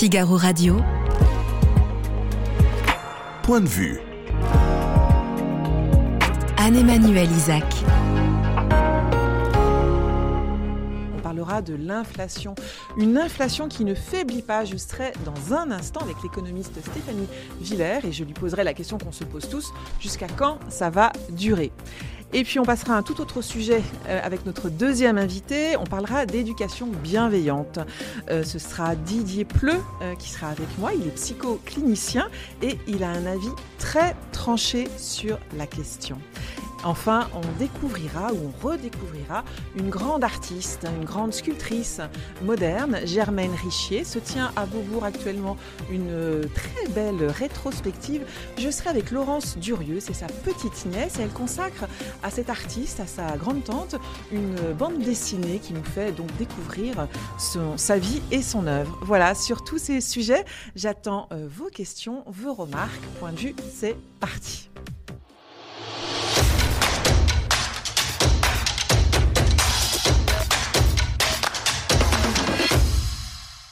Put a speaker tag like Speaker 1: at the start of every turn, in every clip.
Speaker 1: Figaro Radio.
Speaker 2: Point de vue.
Speaker 1: Anne-Emmanuel Isaac.
Speaker 3: On parlera de l'inflation. Une inflation qui ne faiblit pas. Je serai dans un instant avec l'économiste Stéphanie Villers et je lui poserai la question qu'on se pose tous. Jusqu'à quand ça va durer? Et puis on passera à un tout autre sujet euh, avec notre deuxième invité. On parlera d'éducation bienveillante. Euh, ce sera Didier Pleu euh, qui sera avec moi. Il est psychoclinicien et il a un avis très tranché sur la question. Enfin, on découvrira ou on redécouvrira une grande artiste, une grande sculptrice moderne, Germaine Richier. Se tient à Beaubourg actuellement une très belle rétrospective. Je serai avec Laurence Durieux, c'est sa petite nièce, et elle consacre à cette artiste, à sa grande tante, une bande dessinée qui nous fait donc découvrir sa vie et son œuvre. Voilà, sur tous ces sujets, j'attends euh, vos questions, vos remarques. Point de vue, c'est parti.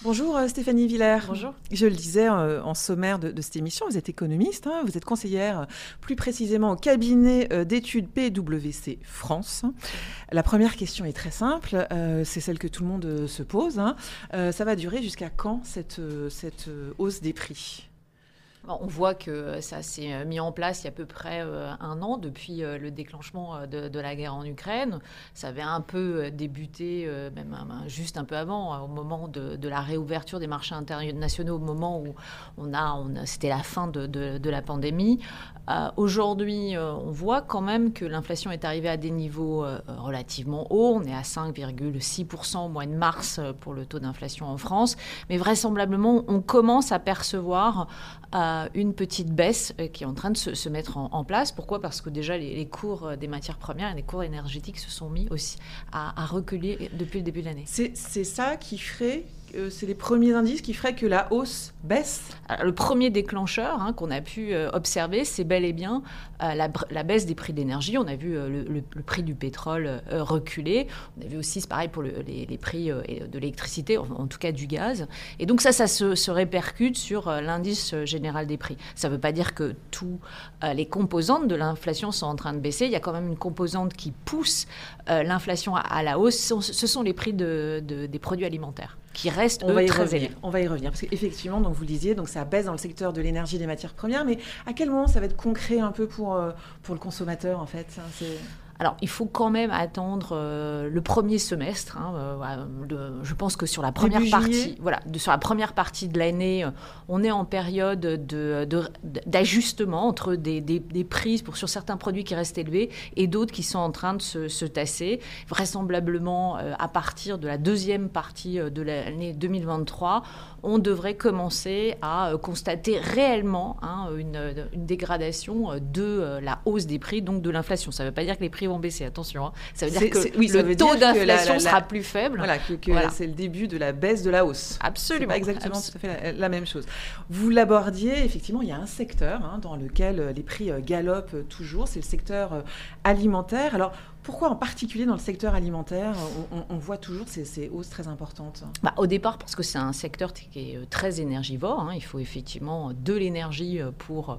Speaker 3: Bonjour euh, Stéphanie Villers.
Speaker 4: Bonjour.
Speaker 3: Je le disais euh, en sommaire de, de cette émission, vous êtes économiste, hein, vous êtes conseillère euh, plus précisément au cabinet euh, d'études PwC France. La première question est très simple, euh, c'est celle que tout le monde se pose. hein. Ça va durer jusqu'à quand cette, cette hausse des prix?
Speaker 4: On voit que ça s'est euh, mis en place il y a à peu près euh, un an depuis euh, le déclenchement de, la guerre en Ukraine. Ça avait un peu débuté, même juste un peu avant, au moment de, la réouverture des marchés internationaux, au moment où c'était la fin de la pandémie. Euh, Aujourd'hui, euh, on voit quand même que l'inflation est arrivée à des niveaux euh, relativement hauts. On est à 5,6% au mois de mars pour le taux d'inflation en France. Mais vraisemblablement, on commence à percevoir une petite baisse qui est en train de se, mettre en, place. Pourquoi? Parce que déjà, les, cours des matières premières et les cours énergétiques se sont mis aussi à, reculer depuis le début de l'année.
Speaker 3: C'est ça qui ferait, euh, c'est les premiers indices qui feraient que la hausse baisse
Speaker 4: le premier déclencheur hein, qu'on a pu euh, observer, c'est bel et bien euh, la, baisse des prix de l'énergie. On a vu le, prix du pétrole reculer. On a vu aussi, c'est pareil pour le- les, prix de l'électricité, en, tout cas du gaz. Et donc ça, ça se, répercute sur l'indice général des prix. Ça ne veut pas dire que tous les composantes de l'inflation sont en train de baisser. Il y a quand même une composante qui pousse l'inflation à, la hausse. Ce sont, les prix de- de- des produits alimentaires qui restent
Speaker 3: On
Speaker 4: eux,
Speaker 3: va y
Speaker 4: très
Speaker 3: revenir.
Speaker 4: élevés.
Speaker 3: On va y revenir parce qu'effectivement, donc vous le disiez, donc ça baisse dans le secteur de l'énergie et des matières premières, mais à quel moment ça va être concret un peu pour euh, pour le consommateur en fait?
Speaker 4: Alors, il faut quand même attendre euh, le premier semestre. hein, euh, de- je pense que sur la première
Speaker 3: Début
Speaker 4: partie,
Speaker 3: juillet
Speaker 4: voilà, de, sur la première partie de l'année, euh, on est en période de- de- d'ajustement entre des, des, des prises pour sur certains produits qui restent élevés et d'autres qui sont en train de se, se tasser. Vraisemblablement, euh, à partir de la deuxième partie de l'année 2023, on devrait commencer à constater réellement hein, une, une dégradation de la hausse des prix, donc de l'inflation. Ça ne veut pas dire que les prix vont baisser, attention. hein. Ça veut dire que
Speaker 3: oui,
Speaker 4: le taux d'inflation
Speaker 3: la- la-
Speaker 4: sera plus faible.
Speaker 3: voilà que, que
Speaker 4: Voilà.
Speaker 3: c'est le début de la baisse de la hausse.
Speaker 4: Absolument.
Speaker 3: pas exactement tout à fait la, la même chose. Vous l'abordiez, effectivement, il y a un secteur hein, dans lequel euh, les prix euh, galopent euh, toujours, c'est le secteur alimentaire. Alors, pourquoi en particulier dans le secteur alimentaire, on, voit toujours ces, ces hausses très importantes?
Speaker 4: Bah, au départ, parce que c'est un secteur qui est euh, très énergivore, hein, il faut effectivement de l'énergie euh, pour,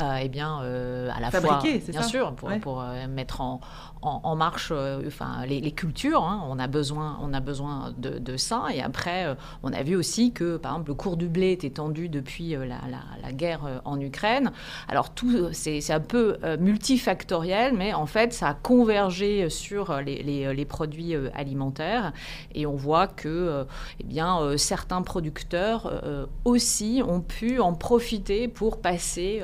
Speaker 4: euh, eh bien, euh, à la
Speaker 3: Fabriquer,
Speaker 4: fois, bien
Speaker 3: ça?
Speaker 4: sûr, pour,
Speaker 3: Ouais.
Speaker 4: pour, mettre en, en, marche, euh, enfin, les, cultures. hein, on a besoin, on a besoin de, ça. Et après, euh, on a vu aussi que, par exemple, le cours du blé était tendu depuis euh, la, guerre en Ukraine. Alors tout, c'est c'est un peu multifactoriel, mais en fait, ça a convergé sur les, les- produits alimentaires. Et on voit que eh bien, certains producteurs aussi ont pu en profiter pour passer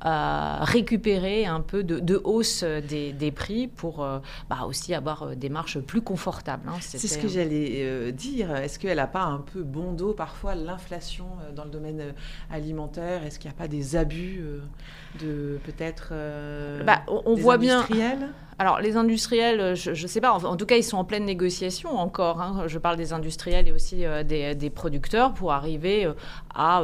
Speaker 4: à récupérer un peu de, de hausse des, des prix pour euh, bah, aussi avoir euh, des marches plus confortables. hein.
Speaker 3: C'est ce que j'allais euh, dire. Est-ce qu'elle n'a pas un peu bon dos parfois l'inflation dans le domaine alimentaire? Est-ce qu'il n'y a pas des abus de peut-être
Speaker 4: Bah, on, on
Speaker 3: des
Speaker 4: voit bien.
Speaker 3: industriels?
Speaker 4: Alors, les industriels, je ne sais pas, en, tout cas, ils sont en pleine négociation encore. Hein. Je parle des industriels et aussi des, producteurs pour arriver à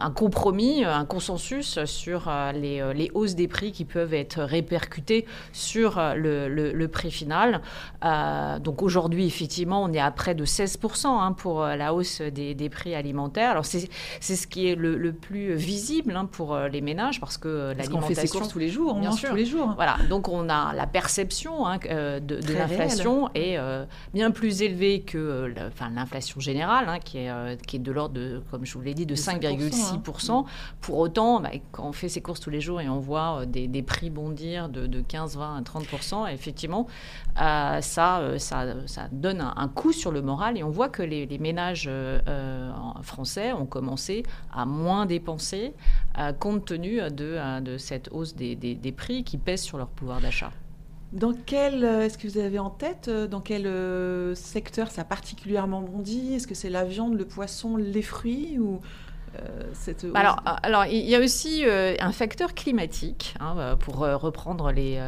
Speaker 4: un, compromis, un consensus sur les, les, hausses des prix qui peuvent être répercutées sur le, le, prix final. Euh, donc aujourd'hui, effectivement, on est à près de 16% pour hein, euh, la hausse des, prix alimentaires. Alors c'est ce qui est le, plus visible hein, pour euh, les ménages parce que l'alimentation...
Speaker 3: Parce qu'on fait ses courses tous les jours, on sûr. tous les jours.
Speaker 4: Voilà, donc on a la perception hein, de, l'inflation est bien plus élevée que l'inflation générale qui, est, qui est de l'ordre de, comme je vous l'ai dit, de, 5,6%. Pour autant, bah, quand on fait ses courses tous les jours et on voit des, prix bondir de, 15, 20, 30%, effectivement, euh, ça, euh, ça, ça, donne un, coup sur le moral. Et on voit que les, ménages euh, français ont commencé à moins dépenser compte tenu de, cette hausse des, prix qui pèse sur leur pouvoir d'achat.
Speaker 3: Dans quel, est-ce que vous avez en tête, dans quel secteur ça a particulièrement bondi? Est-ce que c'est la viande, le poisson, les fruits ou
Speaker 4: euh, alors, euh, alors, il y a aussi euh, un facteur climatique, hein, pour reprendre les,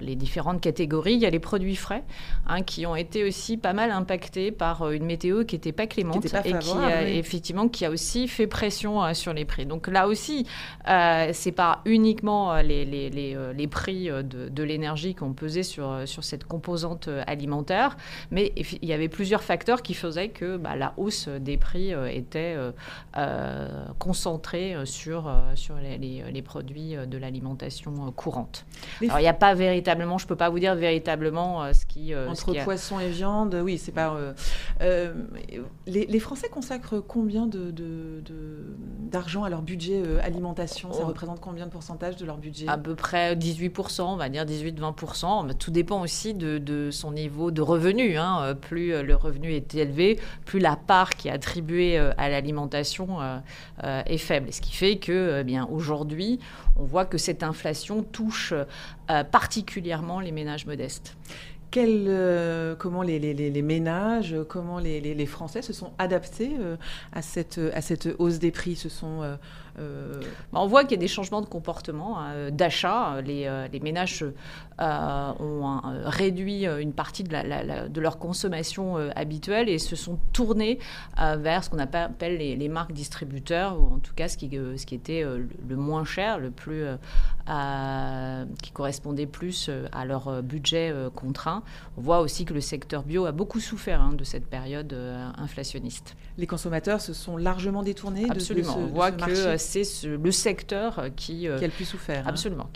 Speaker 4: les, différentes catégories. Il y a les produits frais, hein, qui ont été aussi pas mal impactés par une météo qui n'était pas clémente et qui a, effectivement qui a aussi fait pression sur les prix. Donc là aussi, c'est pas uniquement les, les, les prix de, de l'énergie qui ont pesé sur, sur cette composante alimentaire, mais il y avait plusieurs facteurs qui faisaient que bah, la hausse des prix était euh, concentré euh, sur, euh, sur les, les, produits de l'alimentation courante. Alors, il n'y a pas véritablement, je ne peux pas vous dire véritablement ce qui...
Speaker 3: Entre poisson et viande, oui, c'est pas... Les, les, Français consacrent combien de, d'argent à leur budget alimentation? Ça oh. représente combien de pourcentage de leur budget?
Speaker 4: À peu près 18%, on va dire 18-20%. Tout dépend aussi de, de, son niveau de revenu. Hein. Plus le revenu est élevé, plus la part qui est attribuée à l'alimentation euh, est faible. Ce qui fait que, eh bien, aujourd'hui, on voit que cette inflation touche euh, particulièrement les ménages modestes.
Speaker 3: Euh, comment les, les, ménages, comment les, Français se sont adaptés à, cette, à cette hausse des prix? Se sont,
Speaker 4: bah, On voit qu'il y a des changements de comportement, hein, d'achat. Les, ménages ont réduit une partie de, la, de leur consommation habituelle et se sont tournés vers ce qu'on appelle les, marques distributeurs, ou en tout cas ce qui, ce qui était le moins cher, le plus, qui correspondait plus à leur budget contraint. On voit aussi que le secteur bio a beaucoup souffert hein, de cette période euh, inflationniste.
Speaker 3: Les consommateurs se sont largement détournés
Speaker 4: Absolument.
Speaker 3: De,
Speaker 4: ce, On voit que c'est le secteur qui,
Speaker 3: euh, qui a le plus souffert.
Speaker 4: Hein. Absolument.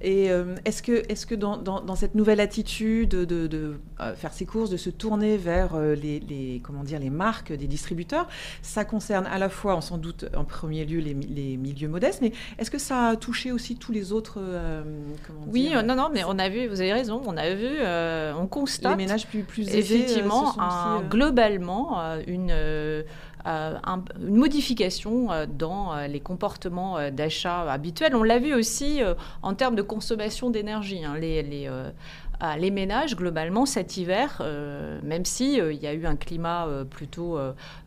Speaker 3: Et euh, est-ce que, est -ce que dans, dans, cette nouvelle attitude de, de faire ses courses, de se tourner vers les, les, comment dire, les marques des distributeurs, ça concerne à la fois, sans doute, en premier lieu, les, les milieux modestes, mais est-ce que ça a touché aussi tous les autres
Speaker 4: Oui, non, non, mais on a vu, vous avez raison, on a vu euh, on constate
Speaker 3: les ménages plus, plus
Speaker 4: euh, effectivement euh, globalement une une modification dans les comportements d'achat habituels. On l'a vu aussi en termes de consommation d'énergie. Hein. Les ménages, globalement, cet hiver, euh, même s'il euh, il y a eu un climat euh, plutôt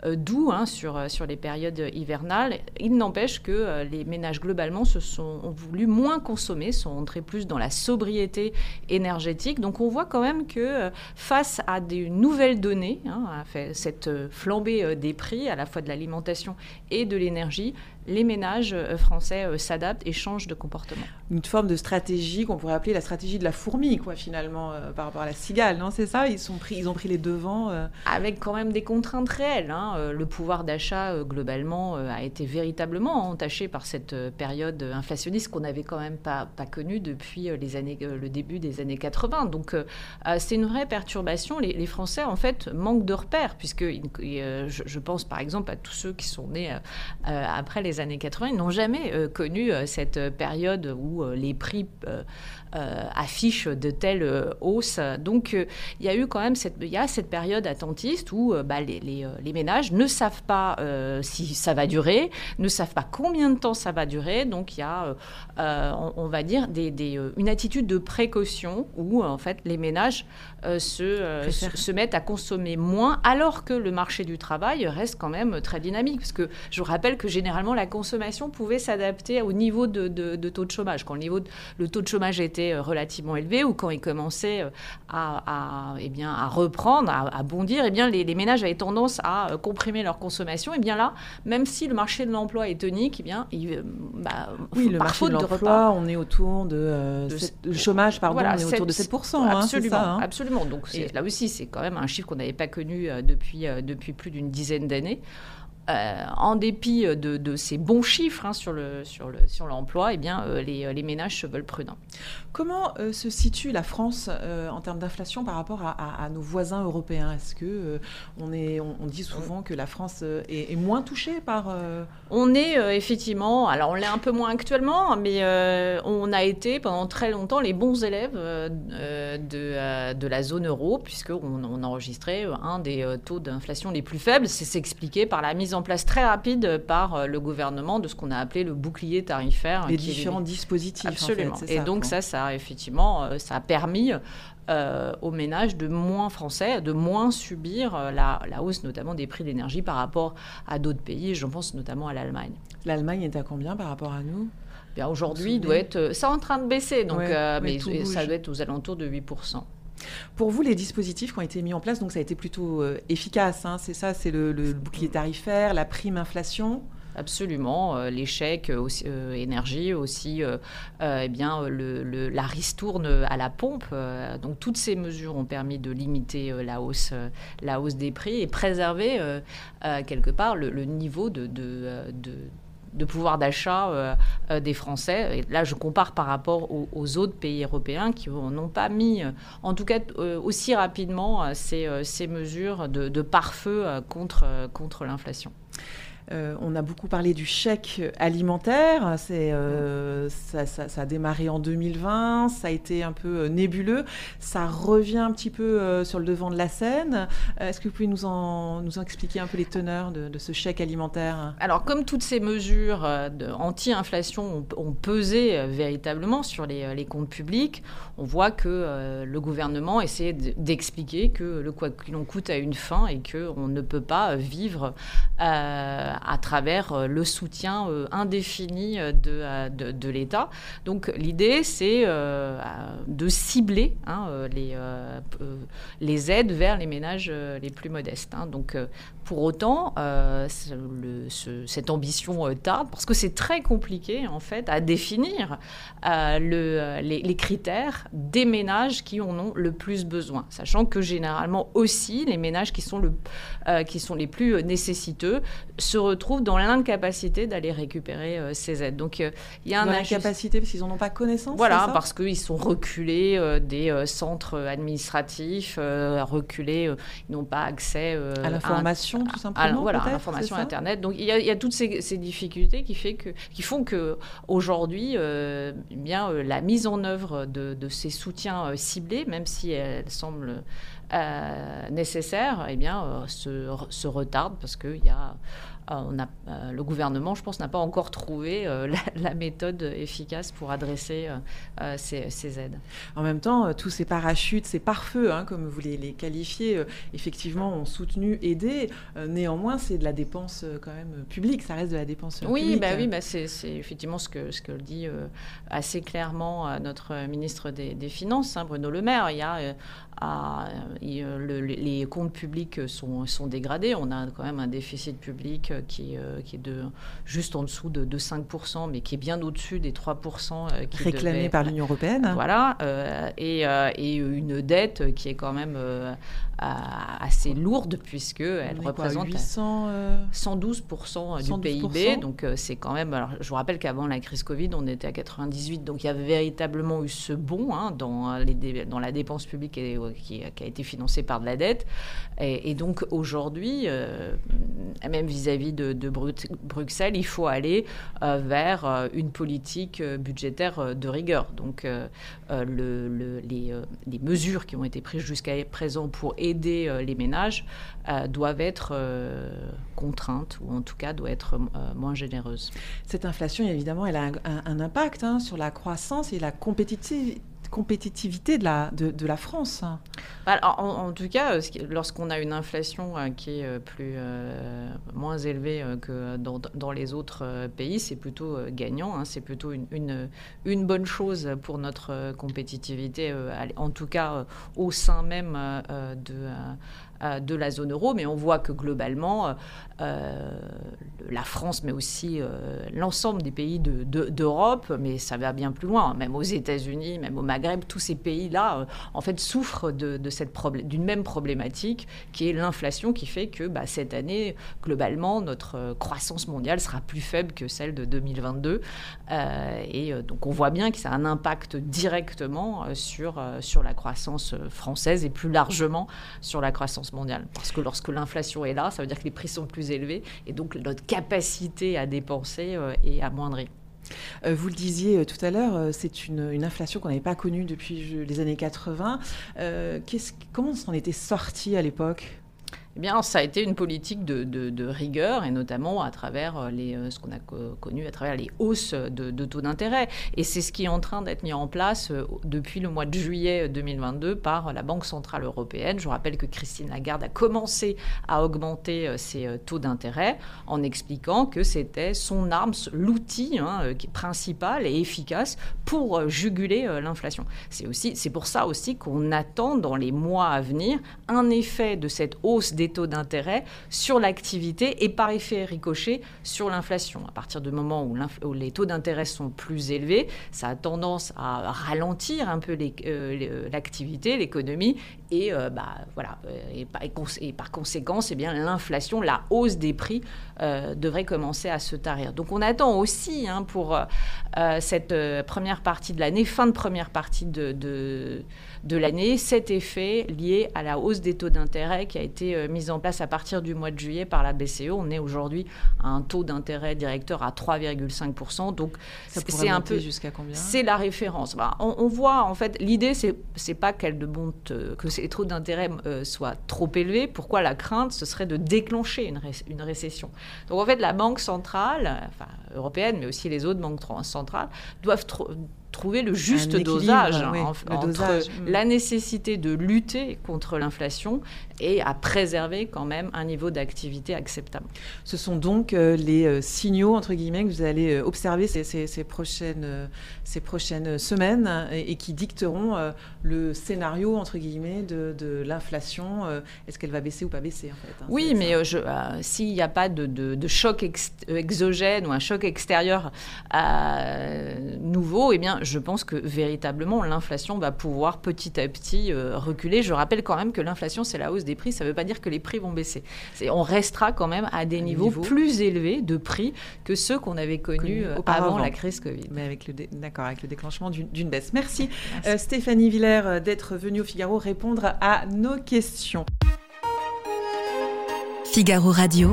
Speaker 4: doux hein, sur, les périodes hivernales, il n'empêche que les ménages, globalement, se sont, ont voulu moins consommer, sont entrés plus dans la sobriété énergétique. Donc on voit quand même que face à des nouvelles données, hein, cette flambée des prix, à la fois de l'alimentation et de l'énergie, les ménages euh, français euh, s'adaptent et changent de comportement.
Speaker 3: Une forme de stratégie qu'on pourrait appeler la stratégie de la fourmi, quoi, finalement, euh, par rapport à la cigale, non C'est ça? Ils, sont pris, ils ont pris les devants
Speaker 4: Avec quand même des contraintes réelles. Hein. Le pouvoir d'achat, globalement, a été véritablement entaché par cette période inflationniste qu'on n'avait quand même pas, pas connue depuis les années, le début des années 80. Donc, c'est une vraie perturbation. Les, Français, en fait, manquent de repères, puisque je, je, pense, par exemple, à tous ceux qui sont nés après les années 80, ils n'ont jamais euh, connu euh, cette période où euh, les prix affichent de telles hausse. Donc il y a eu quand même cette, il y a cette période attentiste où bah, les, les, ménages ne savent pas si ça va durer, ne savent pas combien de temps ça va durer. Donc il y a, on, va dire, des, des, une attitude de précaution où en fait les ménages se, se, mettent à consommer moins alors que le marché du travail reste quand même très dynamique. Parce que je vous rappelle que généralement la consommation pouvait s'adapter au niveau de, de, taux de chômage. Quand le, niveau le taux de chômage était euh, relativement élevé ou quand il commençait euh, à, à, eh bien, à reprendre, à, bondir, eh bien, les, ménages avaient tendance à euh, comprimer leur consommation. Et eh bien là, même si le marché de l'emploi est tonique, eh bien, il,
Speaker 3: bah, oui, le marché de l'emploi, on est autour de, le chômage, pardon, on est autour de 7%. Hein,
Speaker 4: absolument,
Speaker 3: ça,
Speaker 4: hein. absolument. Donc là aussi, c'est quand même un chiffre qu'on n'avait pas connu depuis, depuis plus d'une dizaine d'années. Euh, en dépit de, ces bons chiffres hein, sur, le, sur, le, sur l'emploi, eh bien, euh, les, les, ménages se veulent prudents.
Speaker 3: Comment euh, se situe la France en termes d'inflation par rapport à, nos voisins européens? Est-ce que on, est, on, dit souvent que la France est, moins touchée par...
Speaker 4: On est effectivement, alors on l'est un peu moins actuellement, mais on a été pendant très longtemps les bons élèves de, de la zone euro, puisqu'on on enregistrait un des taux d'inflation les plus faibles. C'est s'expliquer par la mise en place très rapide par euh, le gouvernement de ce qu'on a appelé le bouclier tarifaire.
Speaker 3: Les différents dispositifs.
Speaker 4: Absolument. et donc ça, ça a effectivement, euh, ça a permis euh, aux ménages de moins français, de moins subir la, hausse notamment des prix de l'énergie par rapport à d'autres pays. Je pense notamment à l'Allemagne.
Speaker 3: L'Allemagne est à combien par rapport à nous?
Speaker 4: Bien aujourd'hui, doit être, ça en train de baisser, donc, mais ça doit être aux alentours de 8%.
Speaker 3: Pour vous, les dispositifs qui ont été mis en place, donc ça a été plutôt euh, efficace. Hein, c'est ça, c'est le, bouclier tarifaire, la prime inflation?
Speaker 4: Absolument, euh, l'échec euh, énergie aussi, eh bien le, la ristourne à la pompe. donc toutes ces mesures ont permis de limiter la hausse, la hausse des prix et préserver quelque part le, niveau de, de de pouvoir d'achat euh, euh, des Français. Et là, je compare par rapport aux, autres pays européens qui n'ont pas mis, euh, en tout cas aussi rapidement, ces, mesures de, de pare-feu contre, contre l'inflation.
Speaker 3: Euh, on a beaucoup parlé du chèque alimentaire. Euh, ça, a démarré en 2020. Ça a été un peu euh, nébuleux. Ça revient un petit peu sur le devant de la scène. Est-ce que vous pouvez nous en, expliquer un peu les teneurs de, ce chèque alimentaire?
Speaker 4: Alors, comme toutes ces mesures anti-inflation ont, pesé véritablement sur les, comptes publics, on voit que le gouvernement essaie d'expliquer que le quoi qu'il en coûte a une fin et qu'on ne peut pas vivre à travers euh, le soutien euh, indéfini euh, de, de, l'État. Donc l'idée, c'est de cibler hein, les, les aides vers les ménages les plus modestes. Hein. Donc pour autant, cette ambition tarde, parce que c'est très compliqué en fait à définir le, les, critères des ménages qui en ont le plus besoin, sachant que généralement aussi les ménages qui sont, le, qui sont les plus nécessiteux se retrouvent dans l'incapacité d'aller récupérer euh, ces aides.
Speaker 3: Donc euh, il y a un incapacité parce qu'ils n'en ont pas connaissance.
Speaker 4: Voilà, parce qu'ils sont reculés euh, des centres administratifs, reculés, ils n'ont pas accès
Speaker 3: à l'information tout simplement.
Speaker 4: voilà, à l'information internet. Donc il y, a, toutes ces, difficultés qui, fait que, qui font que aujourd'hui, eh bien la mise en œuvre de, de ces soutiens ciblés, même si elle semble euh, nécessaires eh bien, euh, se, se, retarde parce qu'il y a, on a, le gouvernement, je pense, n'a pas encore trouvé la, méthode efficace pour adresser ces, aides.
Speaker 3: En même temps, tous ces parachutes, ces pare-feux, hein, comme vous les, les qualifiez, effectivement, ont soutenu, aidé. néanmoins, c'est de la dépense quand même publique, ça reste de la dépense
Speaker 4: oui,
Speaker 3: publique.
Speaker 4: Bah oui, bah c'est effectivement ce que, ce que dit assez clairement notre ministre des, des Finances, hein, Bruno Le Maire. Il y a euh, les comptes publics sont, sont, dégradés. On a quand même un déficit public qui, euh, qui est de, juste en dessous de, 5%, mais qui est bien au-dessus des 3% euh, qui
Speaker 3: réclamés par l'Union européenne.
Speaker 4: Voilà, et, et, une dette qui est quand même assez lourde puisque elle représente 112% du PIB. Donc c'est quand même. Alors, je vous rappelle qu'avant la crise Covid, on était à 98, donc il y avait véritablement eu ce bond hein, dans, les, dans la dépense publique et qui, a été financé par de la dette. Et, donc aujourd'hui, euh, même vis-à-vis de, Bruxelles, il faut aller vers une politique budgétaire de rigueur. Donc le, les, les, mesures qui ont été prises jusqu'à présent pour aider les ménages doivent être contraintes ou en tout cas doivent être moins généreuses.
Speaker 3: Cette inflation, évidemment, elle a un, impact hein, sur la croissance et la compétitivité compétitivité de la, de, la France
Speaker 4: bah, en, tout cas, euh, lorsqu'on a une inflation euh, qui est euh, plus, moins élevée que dans, les autres pays, c'est plutôt gagnant. Hein. c'est plutôt une, une, bonne chose pour notre compétitivité, en tout cas au sein même de euh, de la zone euro, mais on voit que globalement, euh, la France, mais aussi euh, l'ensemble des pays d'Europe, mais ça va bien plus loin, même aux États-Unis, même au Maghreb, tous ces pays-là, en fait, souffrent de, d'une même problématique, qui est l'inflation, qui fait que bah, cette année, globalement, notre croissance mondiale sera plus faible que celle de 2022. et donc, on voit bien que ça a un impact directement sur, sur la croissance française et plus largement sur la croissance mondiale. Parce que lorsque l'inflation est là, ça veut dire que les prix sont plus élevés et donc notre capacité à dépenser euh, est amoindrie.
Speaker 3: Euh, vous le disiez euh, tout à l'heure, c'est une, inflation qu'on n'avait pas connue depuis les années 80. comment on en était sorti à l'époque?
Speaker 4: Eh bien, ça a été une politique de, rigueur, et notamment à travers euh, les, euh, ce qu'on a connu à travers les hausses de, taux d'intérêt. Et c'est ce qui est en train d'être mis en place euh, depuis le mois de juillet 2022 par la Banque Centrale Européenne. Je rappelle que Christine Lagarde a commencé à augmenter ses taux d'intérêt en expliquant que c'était son arme, l'outil hein, principal et efficace pour juguler l'inflation. C'est aussi, pour ça aussi qu'on attend dans les mois à venir un effet de cette hausse des taux d'intérêt sur l'activité et par effet ricochet sur l'inflation. À partir du moment où, les taux d'intérêt sont plus élevés, ça a tendance à ralentir un peu euh, l'activité, l'économie et euh, bah, voilà et, par conséquent, eh l'inflation, la hausse des prix euh, devrait commencer à se tarir. Donc on attend aussi hein, pour cette première partie de l'année, fin de première partie de, de, de l'année, cet effet lié à la hausse des taux d'intérêt qui a été mise en place à partir du mois de juillet par la BCE. On est aujourd'hui à un taux d'intérêt directeur à 3,5%. Donc
Speaker 3: c'est un peu jusqu'à combien?
Speaker 4: C'est la référence. Bah, on, voit en fait l'idée c'est c'est pas qu'elle de monte euh, que ces taux d'intérêt euh, soient trop élevés. Pourquoi la crainte ce serait de déclencher une, une récession? Donc en fait la banque centrale, enfin, européenne, mais aussi les autres banques centrales doivent trouver le juste dosage hein, entre mm. la nécessité de lutter contre l'inflation et à préserver quand même un niveau d'activité acceptable.
Speaker 3: Ce sont donc euh, les euh, signaux, entre guillemets, que vous allez euh, observer ces, ces, prochaines, ces prochaines semaines et, qui dicteront le scénario, entre guillemets, de, de l'inflation. Est-ce qu'elle va baisser ou pas baisser, en fait
Speaker 4: hein, Oui, mais s'il n'y a pas de, de, choc exogène ou un choc extérieur nouveau, eh bien, je pense que véritablement, l'inflation va pouvoir petit à petit reculer. Je rappelle quand même que l'inflation, c'est la hausse des prix, ça ne veut pas dire que les prix vont baisser. On restera quand même à des niveaux plus élevés de prix que ceux qu'on avait connus euh, avant la crise Covid.
Speaker 3: Mais avec le d'accord, avec le déclenchement d'une baisse. Merci, euh, Stéphanie Villers euh, d'être venue au Figaro répondre à nos questions.
Speaker 1: Figaro Radio.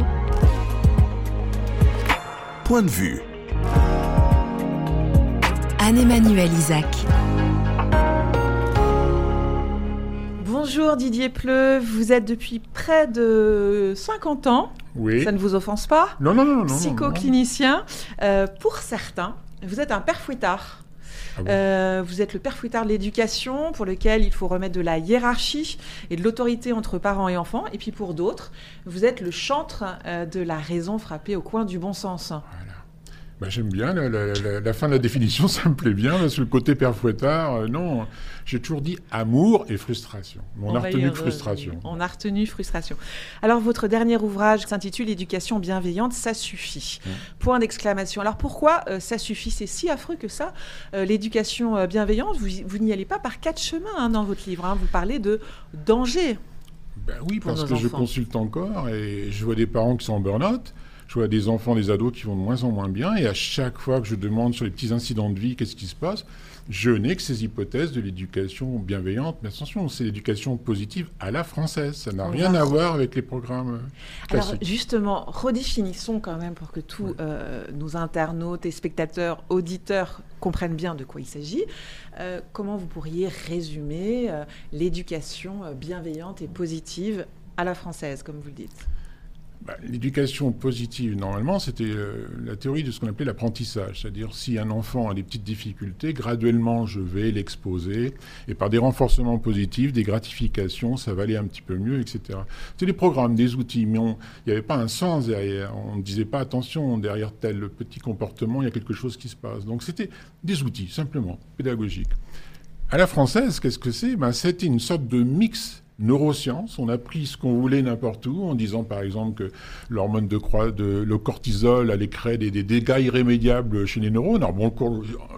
Speaker 2: Point de vue.
Speaker 1: Anne-Emmanuel Isaac.
Speaker 3: Bonjour Didier Pleu, vous êtes depuis près de 50 ans.
Speaker 5: Oui.
Speaker 3: Ça ne vous offense pas
Speaker 5: Non, non, non. non
Speaker 3: Psychoclinicien. Euh, pour certains, vous êtes un père fouettard. Ah euh, vous êtes le père fouettard de l'éducation, pour lequel il faut remettre de la hiérarchie et de l'autorité entre parents et enfants. Et puis pour d'autres, vous êtes le chantre euh, de la raison frappée au coin du bon sens.
Speaker 5: Bah, j'aime bien la, fin de la définition, ça me plaît bien. Parce que le côté père fouettard, euh, non, j'ai toujours dit amour et frustration. on, a retenu frustration.
Speaker 3: On a retenu frustration. Alors, votre dernier ouvrage s'intitule Éducation bienveillante, ça suffit. Mmh. Point d'exclamation. Alors, pourquoi euh, ça suffit? C'est si affreux que ça, euh, l'éducation bienveillante. Vous, vous n'y allez pas par quatre chemins hein, dans votre livre. Hein. Vous parlez de danger.
Speaker 5: Ben oui, parce que je consulte encore et je vois des parents qui sont en burn-out Je vois des enfants, des ados qui vont de moins en moins bien, et à chaque fois que je demande sur les petits incidents de vie qu'est-ce qui se passe, je n'ai que ces hypothèses de l'éducation bienveillante. Mais attention, c'est l'éducation positive à la française. Ça n'a rien à voir avec les programmes classiques.
Speaker 3: Alors justement, redéfinissons quand même pour que tous euh, nos internautes et spectateurs, auditeurs comprennent bien de quoi il s'agit. Euh, comment vous pourriez résumer euh, l'éducation bienveillante et positive à la française, comme vous le dites?
Speaker 5: Bah, l'éducation positive, normalement, c'était euh, la théorie de ce qu'on appelait l'apprentissage. C'est-à-dire, si un enfant a des petites difficultés, graduellement, je vais l'exposer. Et par des renforcements positifs, des gratifications, ça va aller un petit peu mieux, etc. C'était des programmes, des outils, mais il n'y avait pas un sens derrière. On ne disait pas, attention, derrière tel petit comportement, il y a quelque chose qui se passe. Donc, c'était des outils, simplement, pédagogiques. À la française, qu'est-ce que c'est? Ben, C'était une sorte de mix neurosciences. On a pris ce qu'on voulait n'importe où, en disant par exemple que l'hormone de, croix, de le cortisol allait créer des, dégâts irrémédiables chez les neurones. Alors bon,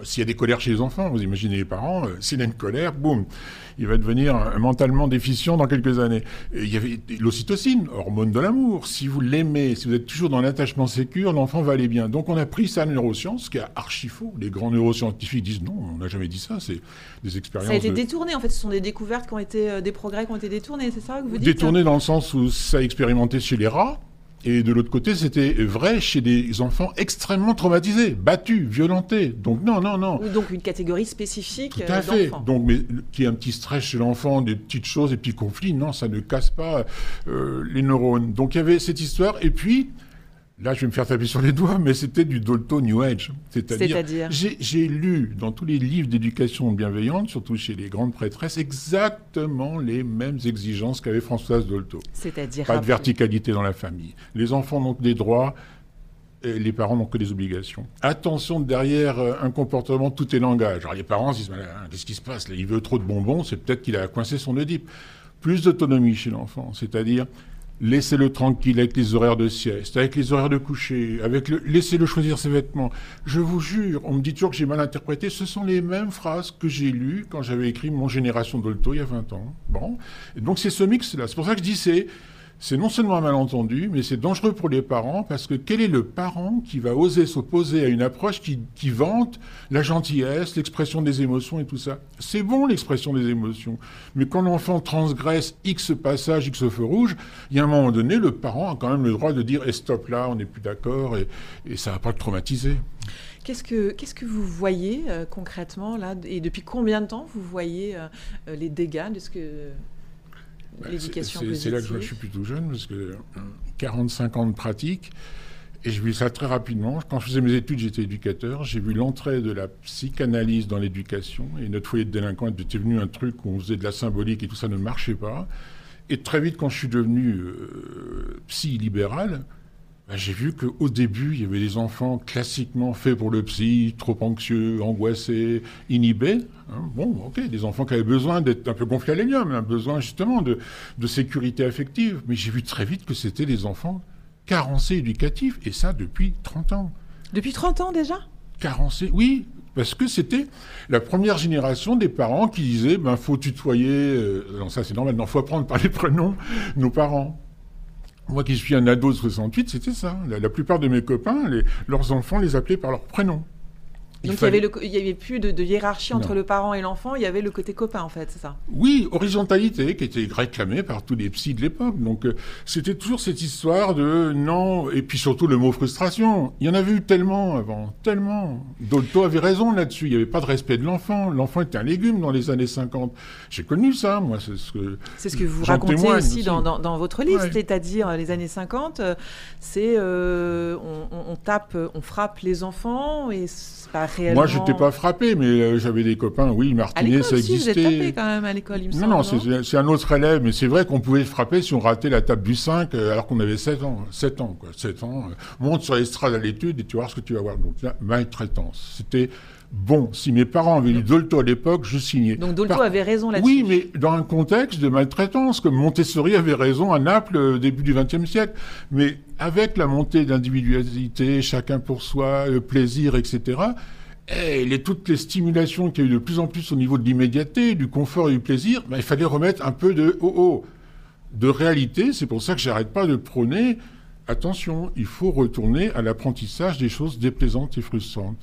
Speaker 5: s'il y a des colères chez les enfants, vous imaginez les parents, euh, s'il a une colère, boum, il va devenir mentalement déficient dans quelques années. il y avait l'ocytocine, hormone de l'amour. Si vous l'aimez, si vous êtes toujours dans l'attachement sécure, l'enfant va aller bien. Donc on a pris ça en neurosciences, ce qui est archi faux. Les grands neuroscientifiques disent non, on n'a jamais dit ça, c'est des expériences. Ça
Speaker 3: a été détourné, en fait, ce sont des découvertes qui ont été, euh, des progrès qui ont été détournés, c'est ça que vous dites
Speaker 5: Détourné dans le sens où ça a expérimenté chez les rats, et de l'autre côté, c'était vrai chez des enfants extrêmement traumatisés, battus, violentés. Donc non, non, non.
Speaker 3: Ou donc une catégorie spécifique
Speaker 5: Tout à euh, fait. Donc, mais qui est un petit stress chez l'enfant, des petites choses, des petits conflits, non, ça ne casse pas euh, les neurones. Donc il y avait cette histoire. Et puis, Là, je vais me faire taper sur les doigts, mais c'était du Dolto New Age. C'est-à-dire, j'ai lu dans tous les livres d'éducation bienveillante, surtout chez les grandes prêtresses, exactement les mêmes exigences qu'avait Françoise Dolto.
Speaker 3: C'est-à-dire
Speaker 5: pas de verticalité dans la famille. Les enfants n'ont que des droits. Et les parents n'ont que des obligations. Attention, derrière euh, un comportement, tout est langage. Alors les parents se disent, qu'est-ce qui se passe Il veut trop de bonbons, c'est peut-être qu'il a coincé son Oedipe. Plus d'autonomie chez l'enfant, c'est-à-dire Laissez-le tranquille avec les horaires de sieste, avec les horaires de coucher, avec le... laissez-le choisir ses vêtements. Je vous jure, on me dit toujours que j'ai mal interprété. Ce sont les mêmes phrases que j'ai lues quand j'avais écrit Mon Génération d'Olto il y a 20 ans. Bon. donc c'est ce mix-là. C'est pour ça que je dis c'est c'est non seulement un malentendu, mais c'est dangereux pour les parents parce que quel est le parent qui va oser s'opposer à une approche qui, vante la gentillesse, l'expression des émotions et tout ça? C'est bon l'expression des émotions, mais quand l'enfant transgresse X passage, X feu rouge, il y a un moment donné, le parent a quand même le droit de dire eh, stop là, on n'est plus d'accord et, ça ne va pas le traumatiser.
Speaker 3: Qu'est-ce que, qu'est-ce que vous voyez euh, concrètement là? Et depuis combien de temps vous voyez euh, euh, les dégâts de ce que bah,
Speaker 5: c'est là que je, suis plutôt jeune, parce que 45 euh, ans de pratique, et je vis ça très rapidement. Quand je faisais mes études, j'étais éducateur. J'ai vu l'entrée de la psychanalyse dans l'éducation. Et notre foyer de délinquants était devenu un truc où on faisait de la symbolique et tout ça ne marchait pas. Et très vite, quand je suis devenu euh, psy libéral, bah, j'ai vu qu'au début, il y avait des enfants classiquement faits pour le psy, trop anxieux, angoissés, inhibés. Hein. bon, ok, des enfants qui avaient besoin d'être un peu gonflés à l'hélium, un besoin justement de, de sécurité affective. Mais j'ai vu très vite que c'était des enfants carencés éducatifs, et ça depuis 30 ans.
Speaker 3: Depuis 30 ans déjà?
Speaker 5: Carencés, oui, parce que c'était la première génération des parents qui disaient ben faut tutoyer, euh, non ça c'est normal, non faut apprendre par les prénoms nos parents. Moi qui suis un ado de 68, c'était ça. La, plupart de mes copains, leurs enfants les appelaient par leur prénom.
Speaker 3: Donc il n'y avait, plus de, hiérarchie entre le parent et l'enfant, il y avait le côté copain en fait, c'est ça?
Speaker 5: Oui, horizontalité qui était réclamée par tous les psys de l'époque. Donc euh, c'était toujours cette histoire de non, et puis surtout le mot frustration. Il y en avait eu tellement avant, tellement. Dolto avait raison là-dessus, il n'y avait pas de respect de l'enfant. L'enfant était un légume dans les années 50. J'ai connu ça, moi, c'est ce que.
Speaker 3: C'est ce que vous racontez aussi, Dans, votre livre, c'est-à-dire les années 50, euh, c'est euh, on, tape, on frappe les enfants et pas
Speaker 5: moi, je n'étais pas frappé, mais euh, j'avais des copains, oui, Martinet, ça existait.
Speaker 3: vous êtes tapé quand même à l'école, il me
Speaker 5: non,
Speaker 3: Non,
Speaker 5: non, c'est un autre élève, mais c'est vrai qu'on pouvait frapper si on ratait la table du 5 euh, alors qu'on avait 7 ans. 7 ans, quoi. 7 ans. Euh, monte sur l'estrade à l'étude et tu vas voir ce que tu vas voir. Donc là, maltraitance. C'était bon. Si mes parents avaient lu Dolto à l'époque, je signais.
Speaker 3: Donc Dolto avait raison là-dessus.
Speaker 5: Oui, mais dans un contexte de maltraitance, comme Montessori avait raison à Naples au début du XXe siècle. Mais avec la montée d'individualité, chacun pour soi, le plaisir, etc., et les, toutes les stimulations qu'il y a eu de plus en plus au niveau de l'immédiateté, du confort et du plaisir, ben, il fallait remettre un peu de oh, oh, de réalité. C'est pour ça que j'arrête pas de prôner attention, il faut retourner à l'apprentissage des choses déplaisantes et frustrantes.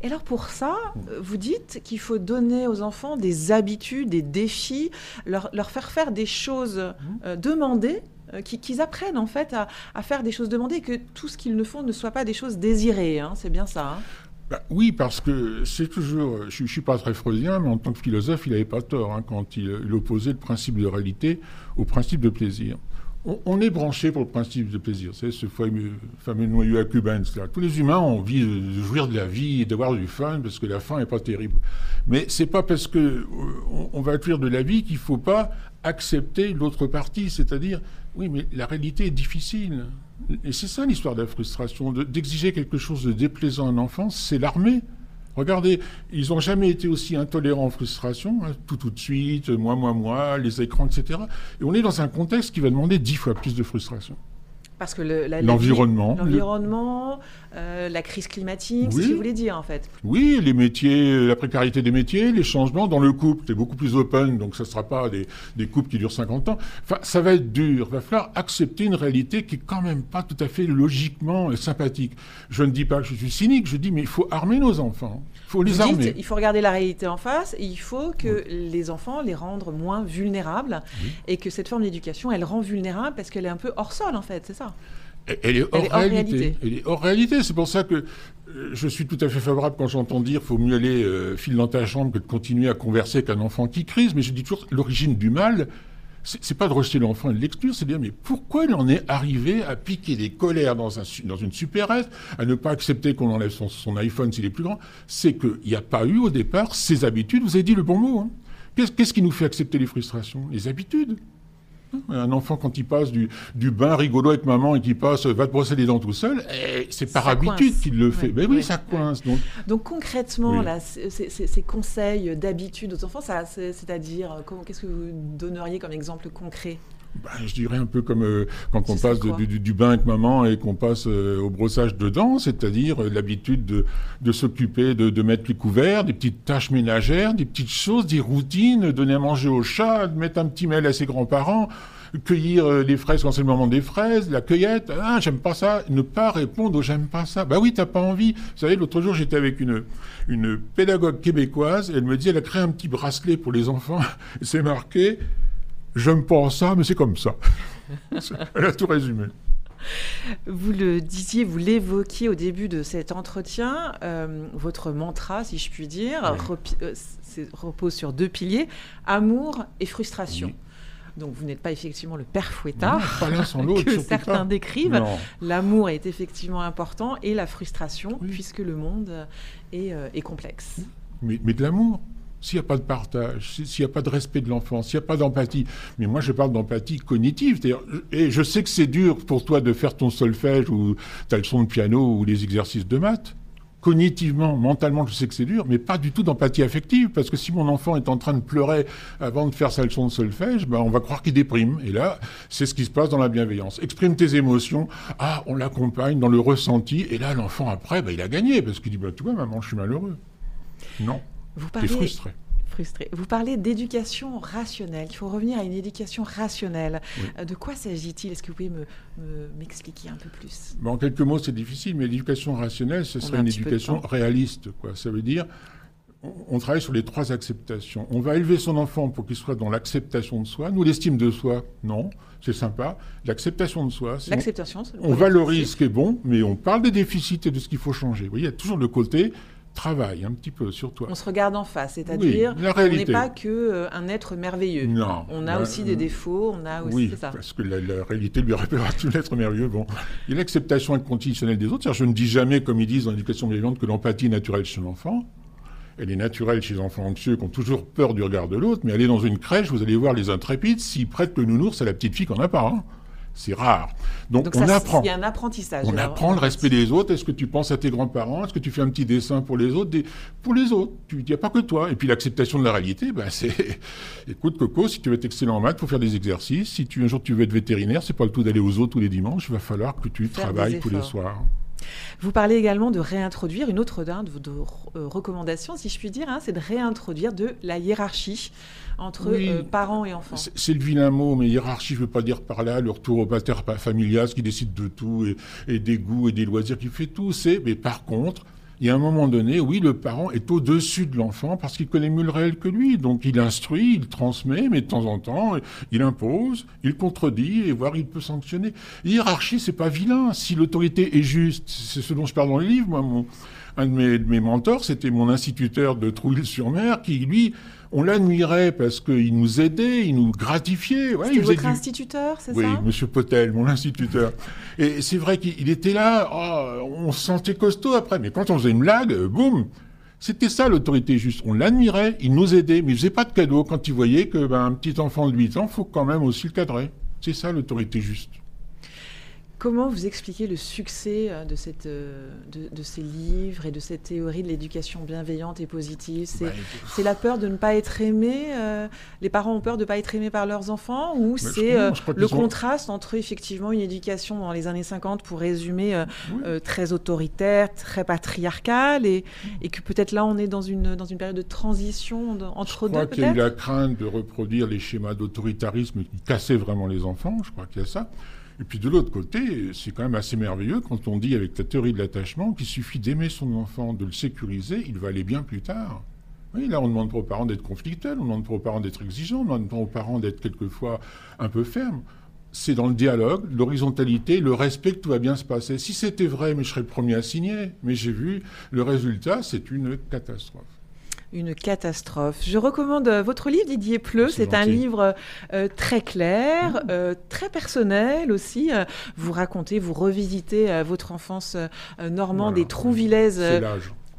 Speaker 3: Et alors pour ça, vous dites qu'il faut donner aux enfants des habitudes, des défis, leur, leur faire faire des choses euh, demandées, euh, qui- qu'ils apprennent en fait à, à faire des choses demandées, que tout ce qu'ils ne font ne soit pas des choses désirées. hein. C'est bien ça. hein?
Speaker 5: Bah, oui, parce que c'est toujours. Je ne suis pas très freudien, mais en tant que philosophe, il n'avait pas tort hein, quand il, il opposait le principe de réalité au principe de plaisir. On, est branché pour le principe de plaisir. C'est ce fameux, fameux noyau à Cubain, etc. Tous les humains ont envie de, jouir de la vie et d'avoir du fun parce que la fin n'est pas terrible. Mais c'est pas parce que euh, on, va jouir de la vie qu'il faut pas accepter l'autre partie, c'est-à-dire oui, mais la réalité est difficile. Et c'est ça l'histoire de la frustration, de- d'exiger quelque chose de déplaisant à un enfant, c'est l'armée. Regardez, ils n'ont jamais été aussi intolérants en frustration, hein, tout tout de suite, moi, moi, moi, les écrans, etc. Et on est dans un contexte qui va demander dix fois plus de frustration.
Speaker 3: Parce que le-
Speaker 5: L'environnement.
Speaker 3: euh, la crise climatique, c'est
Speaker 5: Oui.
Speaker 3: ce que vous voulez dire en fait.
Speaker 5: Oui, les métiers, la précarité des métiers, les changements dans le couple, c'est beaucoup plus open, donc ça ne sera pas des, des couples qui durent 50 ans. Enfin, ça va être dur. Il va falloir accepter une réalité qui est quand même pas tout à fait logiquement euh, sympathique. Je ne dis pas que je suis cynique, je dis mais il faut armer nos enfants. Il faut les
Speaker 3: Vous dites,
Speaker 5: armer.
Speaker 3: il faut regarder la réalité en face et il faut que les enfants les rendre moins vulnérables et que cette forme d'éducation, elle rend vulnérable parce qu'elle est un peu hors sol en fait, c'est ça.
Speaker 5: Elle est hors,
Speaker 3: Elle est hors
Speaker 5: réalité.
Speaker 3: réalité.
Speaker 5: Elle est hors réalité. C'est pour ça que euh, je suis tout à fait favorable quand j'entends dire faut mieux aller euh, file dans ta chambre que de continuer à converser avec un enfant qui crise. Mais je dis toujours l'origine du mal. C'est pas de rejeter l'enfant et de l'exclure, c'est de dire mais pourquoi il en est arrivé à piquer des colères dans, un, su- dans une supérette, à ne pas accepter qu'on enlève son, son iPhone s'il est plus grand? C'est qu'il n'y a pas eu au départ ces habitudes. Vous avez dit le bon mot. hein. Qu'est-ce qu'est-ce qui nous fait accepter les frustrations? Les habitudes. Un enfant, quand il passe du, du bain rigolo avec maman et qu'il passe, va te brosser les dents tout seul, c'est par
Speaker 3: Ça
Speaker 5: habitude qu'il le fait.
Speaker 3: Ouais,
Speaker 5: ben oui, ça coince. Donc,
Speaker 3: Donc concrètement,
Speaker 5: Oui.
Speaker 3: là, ces conseils d'habitude aux enfants, c'est-à-dire, euh, qu'est-ce que vous donneriez comme exemple concret?
Speaker 5: Ben, je dirais un peu comme euh, quand on passe de- du, bain avec maman et qu'on passe euh, au brossage de dents, c'est-à-dire euh, l'habitude de, de s'occuper, de, de mettre les couverts, des petites tâches ménagères, des petites choses, des routines, donner à manger au chat, mettre un petit mail à ses grands-parents, cueillir les fraises quand c'est le moment des fraises, la cueillette, ah j'aime pas ça, ne pas répondre au j'aime pas ça. Bah oui, t'as pas envie. Vous savez, l'autre jour j'étais avec une, une pédagogue québécoise, et elle me dit, elle a créé un petit bracelet pour les enfants, c'est marqué, j'aime pas ça, mais c'est comme ça. elle a tout résumé.
Speaker 3: Vous le disiez, vous l'évoquiez au début de cet entretien, euh, votre mantra, si je puis dire,
Speaker 5: Oui.
Speaker 3: euh, repose sur deux piliers, amour et frustration.
Speaker 5: Oui.
Speaker 3: Donc vous n'êtes pas effectivement le père fouettard
Speaker 5: Non,
Speaker 3: que certains
Speaker 5: pas.
Speaker 3: décrivent. L'amour est effectivement important et la frustration,
Speaker 5: Oui.
Speaker 3: puisque le monde est, euh, est complexe.
Speaker 5: Mais, mais de l'amour. S'il n'y a pas de partage, si- s'il n'y a pas de respect de l'enfant, s'il n'y a pas d'empathie. Mais moi, je parle d'empathie cognitive. Et je sais que c'est dur pour toi de faire ton solfège ou ta leçon de piano ou les exercices de maths. Cognitivement, mentalement, je sais que c'est dur, mais pas du tout d'empathie affective. Parce que si mon enfant est en train de pleurer avant de faire sa leçon de solfège, ben, on va croire qu'il déprime. Et là, c'est ce qui se passe dans la bienveillance. Exprime tes émotions. Ah, on l'accompagne dans le ressenti. Et là, l'enfant, après, ben, il a gagné. Parce qu'il dit, bah, tu vois, maman, je suis malheureux. Non.
Speaker 3: Vous
Speaker 5: T'es
Speaker 3: parlez,
Speaker 5: frustré.
Speaker 3: frustré. Vous parlez d'éducation rationnelle. Il faut revenir à une éducation rationnelle.
Speaker 5: Oui.
Speaker 3: Euh, De quoi s'agit-il? Est-ce que vous pouvez me- me- m'expliquer un peu plus?
Speaker 5: Bon, en quelques mots, c'est difficile, mais l'éducation rationnelle, ce
Speaker 3: On
Speaker 5: serait
Speaker 3: un
Speaker 5: une éducation réaliste. Quoi. Ça veut dire, on, on travaille sur les trois acceptations. On va élever son enfant pour qu'il soit dans l'acceptation de soi. Nous, l'estime de soi, non, c'est sympa. L'acceptation de soi, c'est on-
Speaker 3: L'acceptation,
Speaker 5: on,
Speaker 3: premier
Speaker 5: valorise ce qui est bon, mais on parle des déficits et de ce qu'il faut changer. Vous voyez, il y a toujours le côté travail, un petit peu sur toi.
Speaker 3: On se regarde en face, c'est-à-dire
Speaker 5: Oui,
Speaker 3: on n'est pas que euh, un être merveilleux.
Speaker 5: Non.
Speaker 3: On a
Speaker 5: Là,
Speaker 3: aussi des défauts, on a aussi
Speaker 5: Oui,
Speaker 3: ça.
Speaker 5: parce que la, la réalité lui rappellera tout l'être merveilleux. Bon. Et l'acceptation inconditionnelle des autres. C'est-à-dire, Je ne dis jamais, comme ils disent dans l'éducation bienveillante, que l'empathie est naturelle chez l'enfant. Elle est naturelle chez les enfants anxieux qui ont toujours peur du regard de l'autre. Mais allez dans une crèche, vous allez voir les intrépides, s'ils prêtent le nounours à la petite fille qu'on n'a pas. hein. C'est rare. Donc,
Speaker 3: Donc
Speaker 5: on
Speaker 3: ça,
Speaker 5: apprend.
Speaker 3: il y a un apprentissage.
Speaker 5: On
Speaker 3: alors,
Speaker 5: apprend le respect des autres. Est-ce que tu penses à tes grands-parents? Est-ce que tu fais un petit dessin pour les autres? Des- Pour les autres. Il n'y a pas que toi. Et puis l'acceptation de la réalité, ben, c'est... Écoute, Coco, si tu veux être excellent en maths, il faut faire des exercices. Si tu, un jour tu veux être vétérinaire, c'est pas le tout d'aller aux eaux tous les dimanches. Il va falloir que tu
Speaker 3: Faire
Speaker 5: travailles tous les soirs.
Speaker 3: Vous parlez également de réintroduire, une autre de vos euh, recommandations, si je puis dire, hein, c'est de réintroduire de la hiérarchie entre euh, parents et enfants.
Speaker 5: C'est le vilain mot, mais hiérarchie, je ne veux pas dire par là le retour au pater familial, qui décide de tout, et, et, des goûts et des loisirs, qui fait tout. C'est, mais par contre, il y a un moment donné, oui, le parent est au-dessus de l'enfant parce qu'il connaît mieux le réel que lui. Donc il instruit, il transmet, mais de temps en temps, il impose, il contredit, et voire il peut sanctionner. Hiérarchie, c'est pas vilain. Si l'autorité est juste, c'est ce dont je parle dans le livre, moi, mon, un de mes, de mes mentors, c'était mon instituteur de Trouille-sur-Mer, qui, lui, on l'admirait parce qu'il nous aidait, il nous gratifiait.
Speaker 3: Ouais, C'était votre instituteur, c'est ça?
Speaker 5: Oui, Monsieur Potel, mon instituteur. Et c'est vrai qu'il était là, oh, on se sentait costaud après, mais quand on faisait une blague, boum c'était ça l'autorité juste. On l'admirait, il nous aidait, mais il faisait pas de cadeaux quand il voyait que ben, un petit enfant de 8 ans, faut quand même aussi le cadrer. C'est ça l'autorité juste.
Speaker 3: Comment vous expliquez le succès euh, de, cette, euh, de, ces livres et de cette théorie de l'éducation bienveillante et positive? C'est la peur de ne pas être aimé euh, Les parents ont peur de ne pas être aimés par leurs enfants Ou c'est le contraste entre effectivement une éducation dans les années 50, pour résumer, très autoritaire, très patriarcale, et, et que peut-être là on est dans une, dans une période de transition entre deux
Speaker 5: Je crois qu'il y a eu la crainte de reproduire les schémas d'autoritarisme qui cassaient vraiment les enfants, je crois qu'il y a ça. Et puis de l'autre côté, c'est quand même assez merveilleux quand on dit avec la théorie de l'attachement qu'il suffit d'aimer son enfant, de le sécuriser, il va aller bien plus tard. Oui, là, on demande pas aux parents d'être conflictuels, on demande pas aux parents d'être exigeants, on demande aux parents d'être quelquefois un peu fermes. C'est dans le dialogue, l'horizontalité, le respect que tout va bien se passer. Si c'était vrai, mais je serais le premier à signer. Mais j'ai vu, le résultat, c'est une catastrophe
Speaker 3: une catastrophe. Je recommande euh, votre livre, Didier Pleu. C'est un livre euh, très clair, mmh. euh, très personnel aussi. vous racontez, vous revisitez votre enfance normande et trouvillaise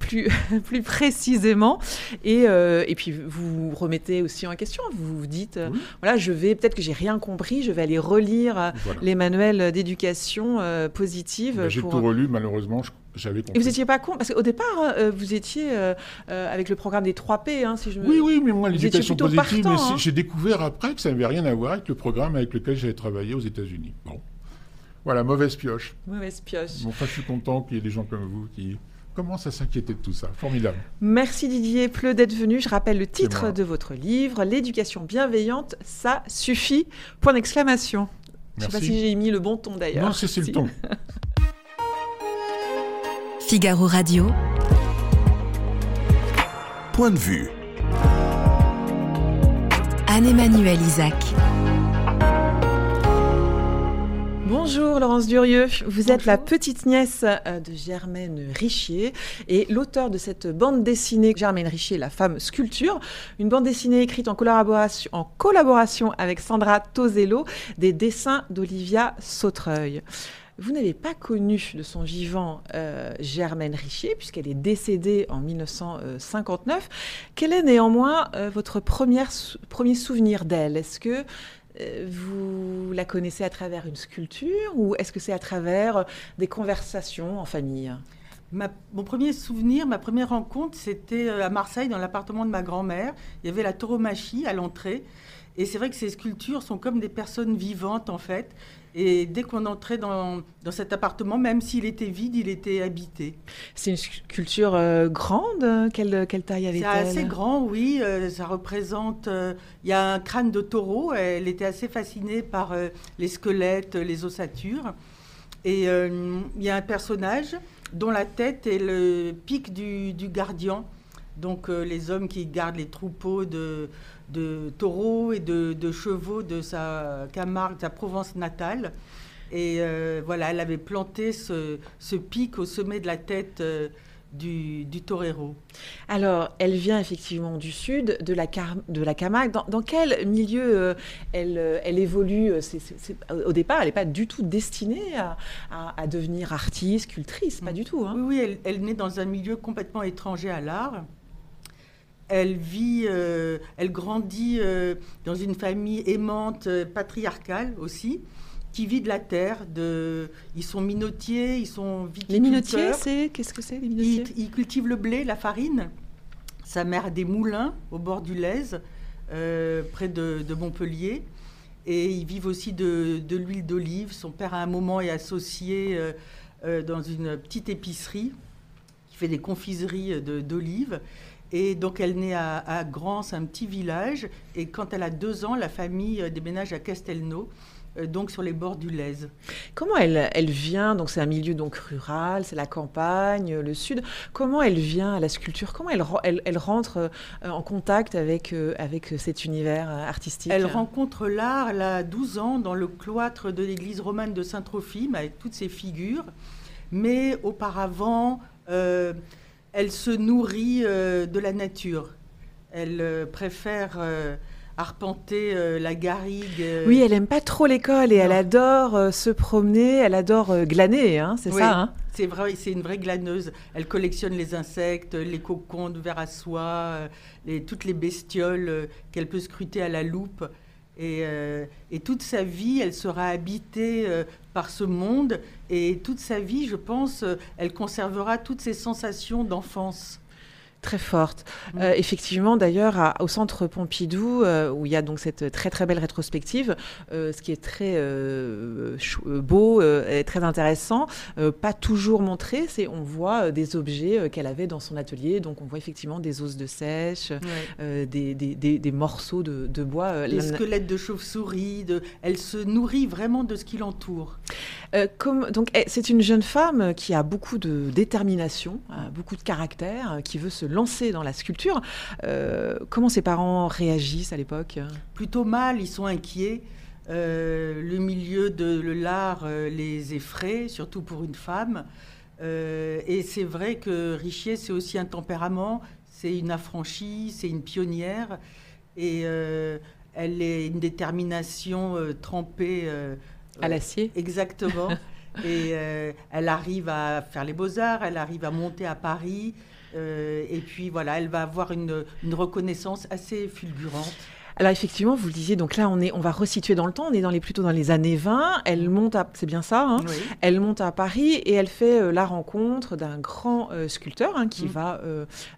Speaker 3: plus, plus précisément. Et, et, puis vous remettez aussi en question. Vous vous dites, voilà, je vais, peut-être que j'ai rien compris, je vais aller relire les manuels d'éducation positive.
Speaker 5: Ben, j'ai tout relu, malheureusement. Je
Speaker 3: et vous n'étiez pas con Parce qu'au départ, hein, euh, vous étiez euh, euh, avec le programme des 3 P, hein, si je me...
Speaker 5: Oui, oui, mais moi, l'éducation positive, hein. j'ai découvert après que ça n'avait rien à voir avec le programme avec lequel j'avais travaillé aux États-Unis. Bon. Voilà, mauvaise pioche.
Speaker 3: Mauvaise pioche.
Speaker 5: Bon, enfin, je suis content qu'il y ait des gens comme vous qui commencent à s'inquiéter de tout ça? Formidable.
Speaker 3: Merci Didier Pleu d'être venu. Je rappelle le titre de votre livre, L'éducation bienveillante, ça suffit. Point d'exclamation. Je ne sais pas si j'ai mis le bon ton d'ailleurs.
Speaker 5: Non, c'est le ton.
Speaker 1: Figaro Radio.
Speaker 2: Point de vue.
Speaker 1: Anne-Emmanuel Isaac.
Speaker 3: Bonjour Laurence Durieux, vous êtes la petite nièce euh, de Germaine Richier et l'auteur de cette bande dessinée. Germaine Richier, la femme sculpture, une bande dessinée écrite en collaboration, en collaboration avec Sandra Tosello, des dessins d'Olivia Sautreuil. Vous n'avez pas connu de son vivant euh, Germaine Richier, puisqu'elle est décédée en 1959. Quel est néanmoins euh, votre première, premier souvenir d'elle? Est-ce que vous la connaissez à travers une sculpture ou est-ce que c'est à travers des conversations en famille?
Speaker 6: Mon premier souvenir, ma première rencontre, c'était à Marseille, dans l'appartement de ma grand-mère. Il y avait la tauromachie à l'entrée. Et c'est vrai que ces sculptures sont comme des personnes vivantes, en fait. Et dès qu'on entrait dans, dans, cet appartement, même s'il était vide, il était habité.
Speaker 3: C'est une sculpture euh, grande quelle, quelle, taille avait-elle?
Speaker 6: C'est assez grand, oui. Euh, ça représente... Euh, il y a un crâne de taureau. Elle était assez fascinée par les squelettes, les ossatures. Et il y a un personnage dont la tête est le pic du, du gardien. Donc les hommes qui gardent les troupeaux de de taureaux et de, chevaux de sa Camargue, sa Provence natale. Et euh, voilà, elle avait planté ce, pic au sommet de la tête euh, du, du, torero.
Speaker 3: Alors, elle vient effectivement du sud, de la, de la Camargue. Dans, quel milieu euh, elle, elle, évolue Au départ, elle n'est pas du tout destinée à, devenir artiste, sculptrice, pas mm. du tout. Hein.
Speaker 6: Oui, oui elle, elle naît dans un milieu complètement étranger à l'art. Elle vit, euh, elle grandit euh, dans une famille aimante, euh, patriarcale aussi, qui vit de la terre. De, ils sont minotiers, ils sont
Speaker 3: viticulteurs. Les minotiers, c'est qu'est-ce que c'est les minotiers?
Speaker 6: Ils, cultivent le blé, la farine. Sa mère a des moulins au bord du Lèze, près de, Montpellier. Et ils vivent aussi de, de l'huile d'olive. Son père, à un moment, est associé dans une petite épicerie qui fait des confiseries d'olives. Et donc elle naît à, à Grance, un petit village. Et quand elle a deux ans, la famille déménage à Castelnau. Euh, donc sur les bords du Lèze.
Speaker 3: Comment elle, elle vient, donc c'est un milieu donc rural, c'est la campagne, le sud, comment elle vient à la sculpture? Comment elle, elle, elle rentre euh, en contact avec, euh, avec cet univers artistique?
Speaker 6: Elle rencontre l'art, elle a 12 ans, dans le cloître de l'église romane de Saint-Trophime, avec toutes ses figures. Mais auparavant, elle se nourrit de la nature. Elle préfère arpenter euh, la garrigue. Euh.
Speaker 3: Oui, elle aime pas trop l'école et elle adore euh, se promener, elle adore glaner, hein, c'est ça hein?
Speaker 6: C'est vrai, c'est une vraie glaneuse. Elle collectionne les insectes, les cocons de verre à soie, les, toutes les bestioles qu'elle peut scruter à la loupe. Et, et, toute sa vie, elle sera habitée par ce monde. Et toute sa vie, je pense, elle conservera toutes ses sensations d'enfance
Speaker 3: très forte. Mm. Euh, effectivement, d'ailleurs, au centre Pompidou, euh, où il y a donc cette très très belle rétrospective, euh, ce qui est très beau et très intéressant, pas toujours montré, c'est on voit des objets qu'elle avait dans son atelier. Donc on voit effectivement des os de sèche, des, des, des, morceaux de, de bois.
Speaker 6: Les squelettes de chauve-souris. De... Elle se nourrit vraiment de ce qui l'entoure.
Speaker 3: comme, donc eh, c'est une jeune femme qui a beaucoup de détermination, beaucoup de caractère, qui veut se lancer dans la sculpture. Euh, comment ses parents réagissent à l'époque?
Speaker 6: Plutôt mal, ils sont inquiets. Euh, le milieu de l'art euh, les effraie, surtout pour une femme. et c'est vrai que Richier, c'est aussi un tempérament, c'est une affranchie, c'est une pionnière. Et elle est une détermination trempée.
Speaker 3: à l'acier
Speaker 6: Exactement. et elle arrive à faire les beaux-arts, elle arrive à monter à Paris. Euh, et puis voilà, elle va avoir une, reconnaissance assez fulgurante.
Speaker 3: Alors effectivement, vous le disiez, donc là on est, on va resituer dans le temps, on est dans les, plutôt dans les années 20. Elle monte à, c'est bien ça, hein? Elle monte à Paris et elle fait euh, la rencontre d'un grand euh, sculpteur hein, qui mm. va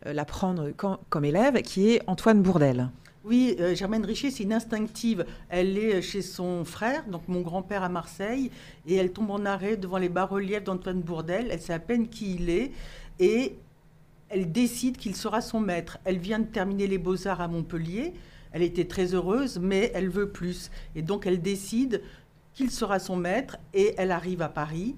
Speaker 3: la prendre comme élève, qui est Antoine Bourdel.
Speaker 6: Oui, Germaine Richer, c'est une instinctive. Elle est chez son frère, donc mon grand-père à Marseille, et elle tombe en arrêt devant les bas-reliefs d'Antoine Bourdel. Elle sait à peine qui il est, et elle décide qu'il sera son maître. Elle vient de terminer les beaux-arts à Montpellier. Elle était très heureuse, mais elle veut plus. Et donc elle décide qu'il sera son maître et elle arrive à Paris.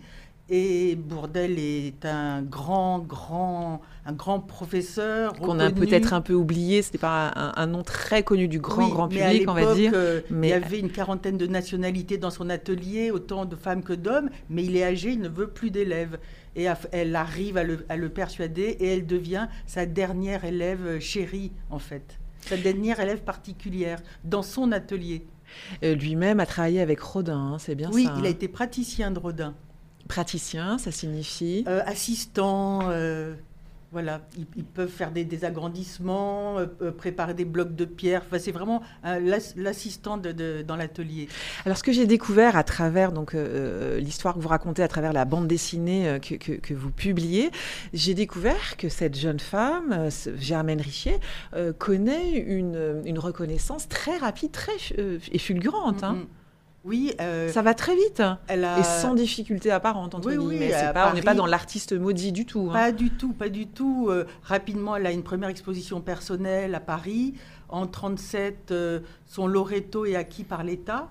Speaker 6: Et Bourdel est un grand, grand, un grand professeur.
Speaker 3: Qu'on a peut-être un peu oublié, ce n'était pas un, nom très connu du grand, grand public, on va dire.
Speaker 6: Euh, mais il y avait une quarantaine de nationalités dans son atelier, autant de femmes que d'hommes, mais il est âgé, il ne veut plus d'élèves et elle arrive à le, persuader et elle devient sa dernière élève euh, chérie en fait, sa dernière élève particulière dans son atelier.
Speaker 3: Euh, lui-même a travaillé avec Rodin, hein, c'est bien
Speaker 6: oui,
Speaker 3: ça.
Speaker 6: Oui, il a
Speaker 3: hein.
Speaker 6: été praticien de Rodin.
Speaker 3: Praticien, ça signifie?
Speaker 6: Euh, Assistant, voilà, ils, peuvent faire des, agrandissements, euh, euh, préparer des blocs de pierre. Enfin, c'est vraiment euh, l'assistant de, dans l'atelier.
Speaker 3: Alors, ce que j'ai découvert à travers donc l'histoire que vous racontez, à travers la bande dessinée que, que, vous publiez, j'ai découvert que cette jeune femme, Germaine Richier, connaît une, une, reconnaissance très rapide, très et fulgurante. Hein. Mm, mm.
Speaker 6: Oui,
Speaker 3: euh, ça va très vite et sans difficulté apparente entre oui, guillemets. on n'est pas dans l'artiste maudit du tout.
Speaker 6: Hein. Pas du tout, pas du tout. Euh, rapidement, elle a une première exposition personnelle à Paris. En 37, euh, son Loreto est acquis par l'État.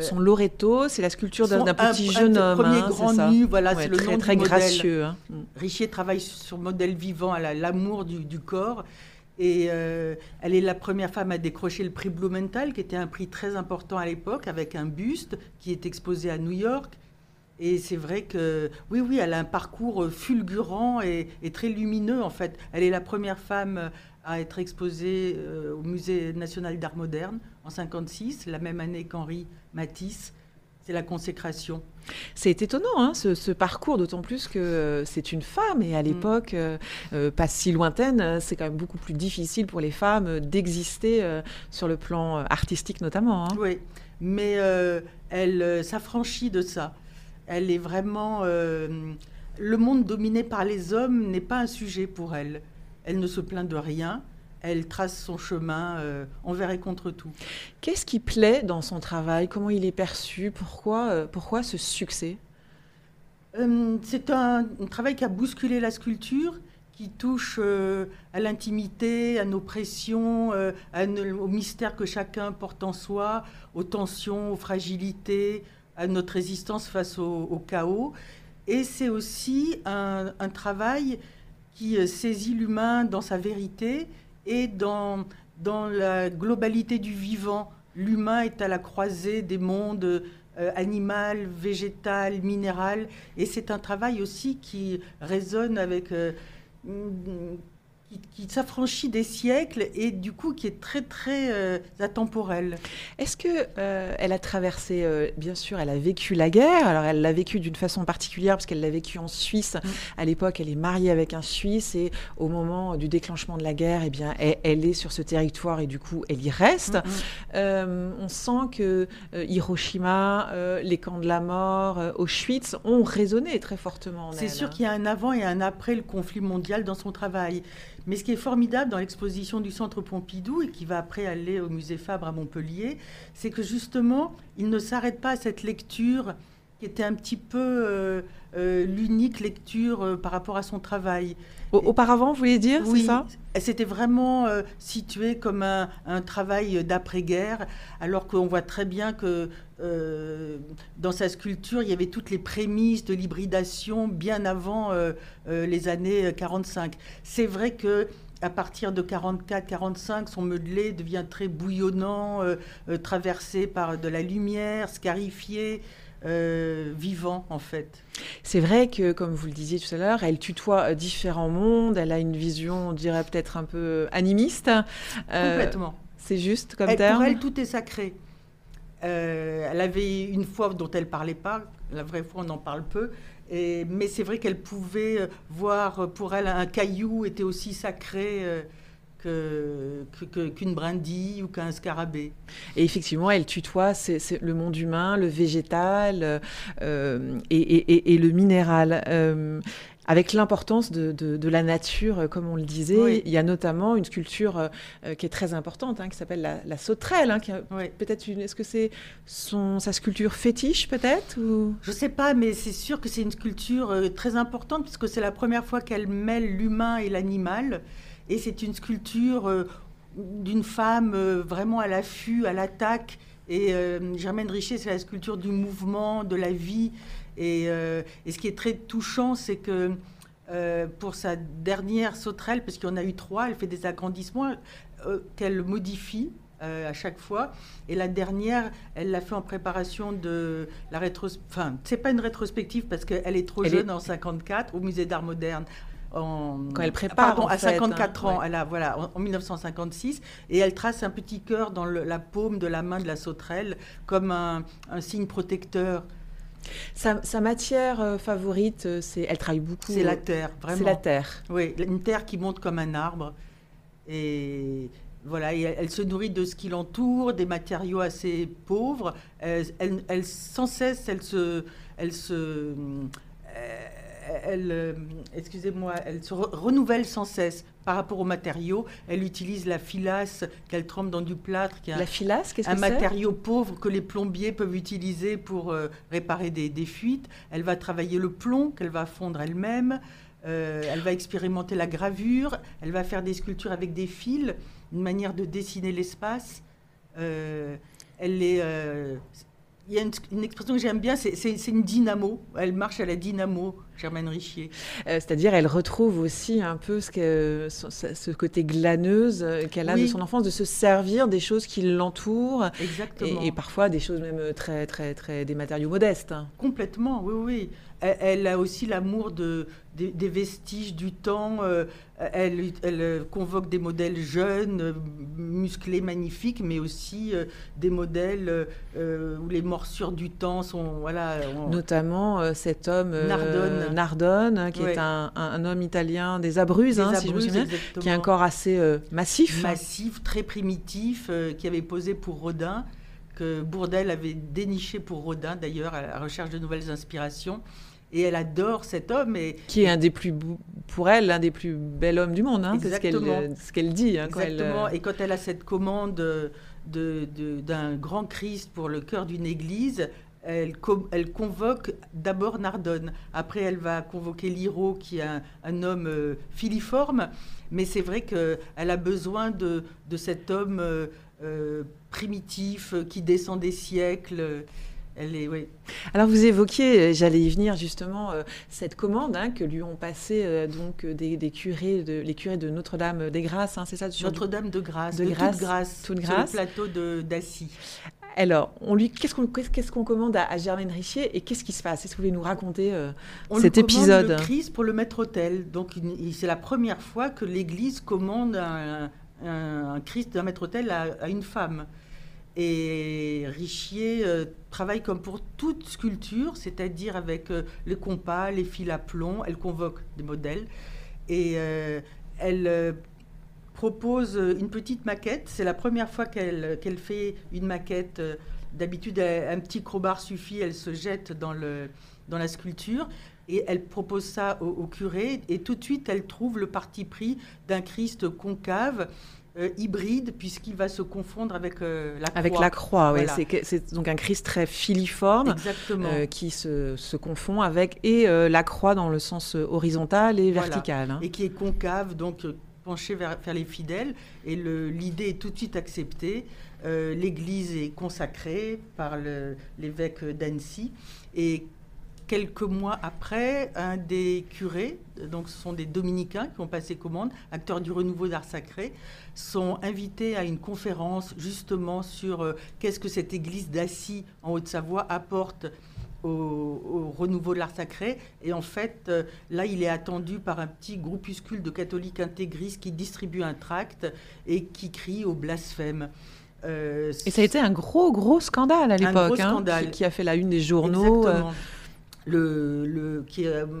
Speaker 3: son Loreto, c'est la sculpture d'un petit jeune homme.
Speaker 6: Premier hein, grand nu, voilà, c'est le
Speaker 3: très,
Speaker 6: nom
Speaker 3: très
Speaker 6: du
Speaker 3: gracieux. Hein.
Speaker 6: Richier travaille sur modèle vivant, à l'amour du, du corps. Et euh, elle est la première femme à décrocher le prix Blumenthal, qui était un prix très important à l'époque, avec un buste qui est exposé à New York. Et c'est vrai que, oui, oui, elle a un parcours fulgurant et, très lumineux, en fait. Elle est la première femme à être exposée euh, au Musée national d'art moderne en 1956, la même année qu'Henri Matisse. C'est la consécration.
Speaker 3: C'est étonnant, hein, ce, parcours, d'autant plus que euh, c'est une femme et à mm. l'époque, euh, euh, pas si lointaine, c'est quand même beaucoup plus difficile pour les femmes d'exister sur le plan artistique notamment. Hein.
Speaker 6: Oui, mais elle s'affranchit de ça. Elle est vraiment... le monde dominé par les hommes n'est pas un sujet pour elle. Elle ne se plaint de rien elle trace son chemin euh, envers et contre tout.
Speaker 3: Qu'est-ce qui plaît dans son travail? Comment il est perçu? Pourquoi, euh, pourquoi ce succès?
Speaker 6: Euh, c'est un, travail qui a bousculé la sculpture, qui touche à l'intimité, à nos pressions, au mystère que chacun porte en soi, aux tensions, aux fragilités, à notre résistance face au, chaos. Et c'est aussi un, travail qui saisit l'humain dans sa vérité et dans, dans la globalité du vivant. L'humain est à la croisée des mondes euh, animal, végétal, minéral. Et c'est un travail aussi qui résonne avec euh, qui, s'affranchit des siècles et du coup qui est très très euh, atemporel.
Speaker 3: Est-ce que euh, elle a traversé, euh, bien sûr, elle a vécu la guerre. Alors elle l'a vécu d'une façon particulière parce qu'elle l'a vécu en Suisse. Mm. À l'époque, elle est mariée avec un Suisse et au moment du déclenchement de la guerre, eh bien, elle, est sur ce territoire et du coup, elle y reste. Mm, mm. on sent que Hiroshima, les camps de la mort, Auschwitz ont résonné très fortement.
Speaker 6: C'est sûr qu'il y a un avant et un après le conflit mondial dans son travail. Mais ce qui est formidable dans l'exposition du Centre Pompidou et qui va après aller au musée Fabre à Montpellier, c'est que justement, il ne s'arrête pas à cette lecture qui était un petit peu euh, euh, l'unique lecture euh, par rapport à son travail.
Speaker 3: Auparavant, vous voulez dire,
Speaker 6: oui,
Speaker 3: c'est ça?
Speaker 6: C'était vraiment situé comme un, travail d'après-guerre, alors qu'on voit très bien que dans sa sculpture, il y avait toutes les prémices de l'hybridation bien avant les années 45. C'est vrai que à partir de 44-45, son modelé devient très bouillonnant, traversé par de la lumière, scarifié. Euh, vivant en fait.
Speaker 3: C'est vrai que, comme vous le disiez tout à l'heure, elle tutoie euh, différents mondes, elle a une vision, on dirait peut-être un peu animiste.
Speaker 6: Euh, Complètement.
Speaker 3: C'est juste comme elle, terme?
Speaker 6: Pour elle, tout est sacré. elle avait une foi dont elle parlait pas, la vraie foi, on en parle peu. Et, mais c'est vrai qu'elle pouvait voir, pour elle, un caillou était aussi sacré qu'une brindille ou qu'un scarabée.
Speaker 3: Et effectivement, elle tutoie le monde humain, le végétal euh, et, le minéral. Euh, avec l'importance de, la nature, comme on le disait, il y a notamment une sculpture euh, qui est très importante, hein, qui s'appelle la, sauterelle. Hein, peut-être Est-ce que c'est sa sculpture fétiche, peut-être ou...
Speaker 6: Je ne sais pas, mais c'est sûr que c'est une sculpture très importante, puisque c'est la première fois qu'elle mêle l'humain et l'animal. Et c'est une sculpture euh, d'une femme euh, vraiment à l'affût, à l'attaque. Et euh, Germaine Richer, c'est la sculpture du mouvement, de la vie. Et, ce qui est très touchant, c'est que pour sa dernière sauterelle, parce qu'il y en a eu trois, elle fait des agrandissements qu'elle modifie à chaque fois. Et la dernière, elle l'a fait en préparation de la rétrospective. Enfin, c'est pas une rétrospective parce qu'elle est trop jeune en 54 au musée d'art moderne
Speaker 3: quand elle prépare,
Speaker 6: pardon, à 54 hein, ans, elle a, voilà, en, 1956, et elle trace un petit cœur dans la paume de la main de la sauterelle comme un, signe protecteur.
Speaker 3: Sa, matière euh, favorite, euh, c'est, elle travaille beaucoup.
Speaker 6: C'est la terre, vraiment.
Speaker 3: C'est la terre.
Speaker 6: Oui, une terre qui monte comme un arbre, et voilà, elle, se nourrit de ce qui l'entoure, des matériaux assez pauvres. Elle, elle, sans cesse, elle se, elle se, elle, euh, excusez-moi, elle se renouvelle sans cesse par rapport aux matériaux. Elle utilise la filasse qu'elle trempe dans du plâtre, qui est
Speaker 3: la filasse, qu'est-ce
Speaker 6: un matériau pauvre que les plombiers peuvent utiliser pour euh, réparer des, fuites. Elle va travailler le plomb qu'elle va fondre elle-même. Euh, elle va expérimenter la gravure. Elle va faire des sculptures avec des fils, une manière de dessiner l'espace. elle est il y a une, expression que j'aime bien, c'est une dynamo. Elle marche à la dynamo, Germaine Richier.
Speaker 3: Euh, c'est-à-dire, elle retrouve aussi un peu ce, que, ce, côté glaneuse euh, qu'elle a de son enfance, de se servir des choses qui l'entourent.
Speaker 6: Exactement.
Speaker 3: Et, parfois des choses même très, très, très, des matériaux modestes.
Speaker 6: Complètement, oui, oui. Elle, a aussi l'amour de, des, vestiges du temps. Euh, elle, elle, convoque des modèles jeunes, musclés, magnifiques, mais aussi euh, des modèles euh, où les morsures du temps sont. Voilà,
Speaker 3: Notamment cet homme Nardone, Nardone qui est un, homme italien des Abruzzes, hein, si je me souviens, qui a un corps assez massif.
Speaker 6: Massif, très primitif, qui avait posé pour Rodin que Bourdelle avait déniché pour Rodin, d'ailleurs, à la recherche de nouvelles inspirations. Et elle adore cet homme. Et,
Speaker 3: qui est un des plus, pour elle, l'un des plus bels hommes du monde. Hein, c'est ce qu'elle dit.
Speaker 6: Hein, Exactement. Euh, et quand elle a cette commande d'un de, d'un grand Christ pour le cœur d'une église, elle, convoque d'abord Nardone. Après, elle va convoquer Liro, qui est un, homme euh, filiforme. Mais c'est vrai qu'elle a besoin de, cet homme euh, euh, primitif qui descend des siècles. Elle est, oui.
Speaker 3: Alors vous évoquiez, j'allais y venir justement, cette commande hein, que lui ont passé donc des, curés, de, les curés de Notre-Dame des Grâces, hein, c'est ça
Speaker 6: Notre-Dame de Grâce, de, Grâce, toute Grâce, sur le plateau d'Assy.
Speaker 3: Alors, on lui, qu'est-ce qu'on commande à, Germaine Richier et qu'est-ce qui se passe? Est-ce que vous pouvez nous raconter euh, cet épisode?
Speaker 6: On le Christ pour le maître-autel. Donc, c'est la première fois que l'Église commande un, Christ d'un maître-autel à, une femme. Et Richier euh, travaille comme pour toute sculpture, c'est-à-dire avec euh, les compas, les fils à plomb. Elle convoque des modèles et elle propose euh, une petite maquette. C'est la première fois qu'elle fait une maquette. Euh, d'habitude, un petit crowbar suffit, elle se jette dans, le, dans la sculpture. Et elle propose ça au, curé. Et tout de suite, elle trouve le parti pris d'un Christ concave. Euh, hybride puisqu'il va se confondre avec la croix.
Speaker 3: Avec la croix, oui. C'est donc un Christ très filiforme qui se, se, confond avec et la croix dans le sens horizontal et vertical. Hein.
Speaker 6: Et qui est concave, donc pencher vers, les fidèles et l'idée est tout de suite acceptée. Euh, L'église est consacrée par l'évêque d'Annecy et quelques mois après, un des curés, donc ce sont des dominicains qui ont passé commande, acteurs du renouveau d'art sacré, sont invités à une conférence justement sur euh, qu'est-ce que cette église d'Assy en Haute-Savoie apporte au, renouveau de l'art sacré. Et en fait, euh, là, il est attendu par un petit groupuscule de catholiques intégristes qui distribue un tract et qui crie au blasphème.
Speaker 3: Euh, et ça a été un gros, gros scandale à l'époque, hein, qui, qui, a fait la une des journaux.
Speaker 6: Euh. Le, le, qui, ce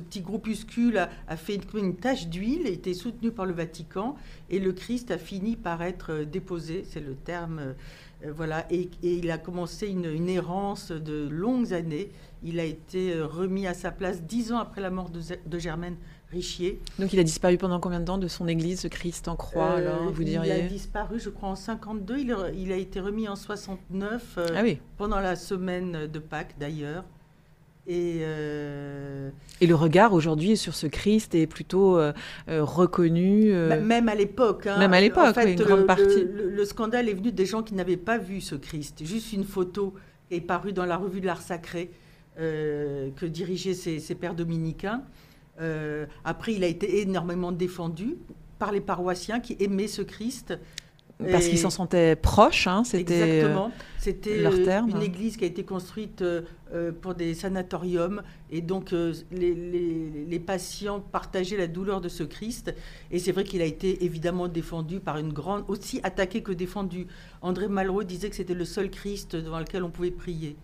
Speaker 6: petit groupuscule a, fait une, une tache d'huile, a été soutenu par le Vatican, et le Christ a fini par être déposé, c'est le terme euh, voilà, et, il a commencé une, errance de longues années. Il a été euh, remis à sa place dix ans après la mort de, Germaine Richier.
Speaker 3: Donc il a disparu pendant combien de temps de son église, ce Christ en croix, euh, alors, vous diriez
Speaker 6: Il a disparu, je crois, en 52. Il, a été remis en 69, ah oui. pendant la semaine de Pâques d'ailleurs.
Speaker 3: Euh, et, le regard aujourd'hui sur ce Christ est plutôt euh, euh, reconnu.
Speaker 6: Même à l'époque. Hein.
Speaker 3: Même à l'époque, une grande partie.
Speaker 6: Le, scandale est venu des gens qui n'avaient pas vu ce Christ. Juste une photo est parue dans la revue de l'art sacré que dirigeaient ces, pères dominicains. après, il a été énormément défendu par les paroissiens qui aimaient ce Christ.
Speaker 3: Parce qu'ils s'en sentaient proches, hein, c'était
Speaker 6: Exactement. C'était euh, une église qui a été construite euh, euh, pour des sanatoriums. Et donc, les, patients partageaient la douleur de ce Christ. Et c'est vrai qu'il a été évidemment défendu par une grande, aussi attaqué que défendu. André Malraux disait que c'était le seul Christ devant lequel on pouvait prier.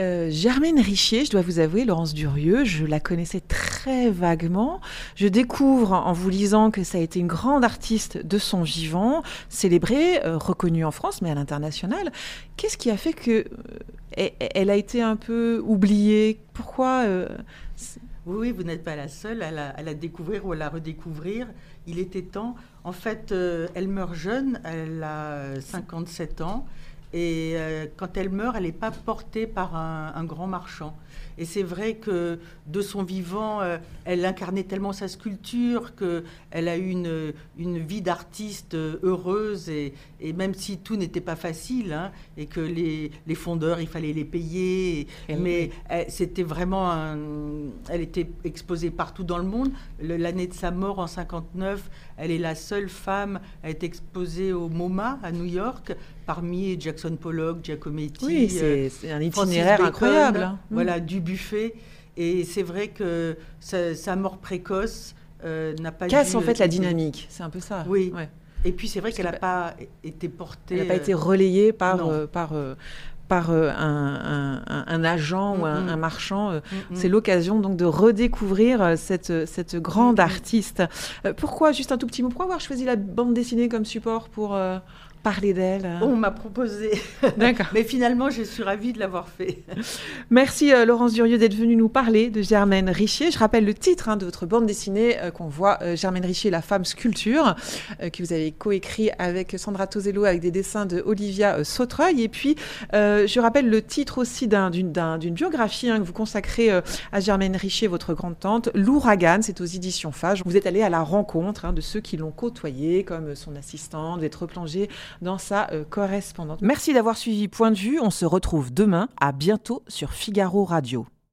Speaker 3: Euh, Germaine Richier, je dois vous avouer, Laurence Durieux, je la connaissais très vaguement. Je découvre en vous lisant que ça a été une grande artiste de son vivant, célébrée, euh, reconnue en France, mais à l'international. Qu'est-ce qui a fait que euh, elle a été un peu oubliée? Pourquoi
Speaker 6: Oui, vous n'êtes pas la seule à la, découvrir ou à la redécouvrir. Il était temps. En fait, elle meurt jeune, elle a 57 ans. Et euh, quand elle meurt, elle n'est pas portée par un, grand marchand. Et c'est vrai que de son vivant, euh, elle incarnait tellement sa sculpture qu'elle a eu une, une vie d'artiste heureuse. Et, et, même si tout n'était pas facile, hein, et que les, les, fondeurs, il fallait les payer, mais c'était vraiment un, Elle était exposée partout dans le monde. L'année de sa mort en 59, elle est la seule femme à être exposée au MoMA à New York parmi Jackson Pollock, Giacometti.
Speaker 3: Oui, c'est euh, un itinéraire incroyable. Hein.
Speaker 6: Voilà, du buffet. Et c'est vrai que sa, mort précoce euh, n'a pas
Speaker 3: Casse en fait la dynamique, c'est un peu ça.
Speaker 6: Oui. Et puis c'est vrai qu'elle n'a pas été portée.
Speaker 3: Elle n'a pas été relayée par, par, par un, un, agent ou un, marchand. C'est l'occasion donc de redécouvrir cette, cette grande artiste. pourquoi, juste un tout petit mot, pourquoi avoir choisi la bande dessinée comme support pour, parler d'elle euh
Speaker 6: On m'a proposé.
Speaker 3: D'accord.
Speaker 6: Mais finalement, je suis ravie de l'avoir fait.
Speaker 3: Merci euh, Laurence Durieux d'être venue nous parler de Germaine Richier. Je rappelle le titre hein, de votre bande dessinée euh, qu'on voit, Germaine Richier, la femme sculpture, que vous avez coécrit avec Sandra Tosello avec des dessins de Olivia Sautreuil. Et puis, je rappelle le titre aussi d'une biographie hein, que vous consacrez à Germaine Richier, votre grande-tante, L'Ouragan, c'est aux éditions Fage. Vous êtes allé à la rencontre hein, de ceux qui l'ont côtoyée, comme son assistante, d'être replongé dans sa euh, correspondante. Merci d'avoir suivi Point de vue. On se retrouve demain. À bientôt sur Figaro Radio.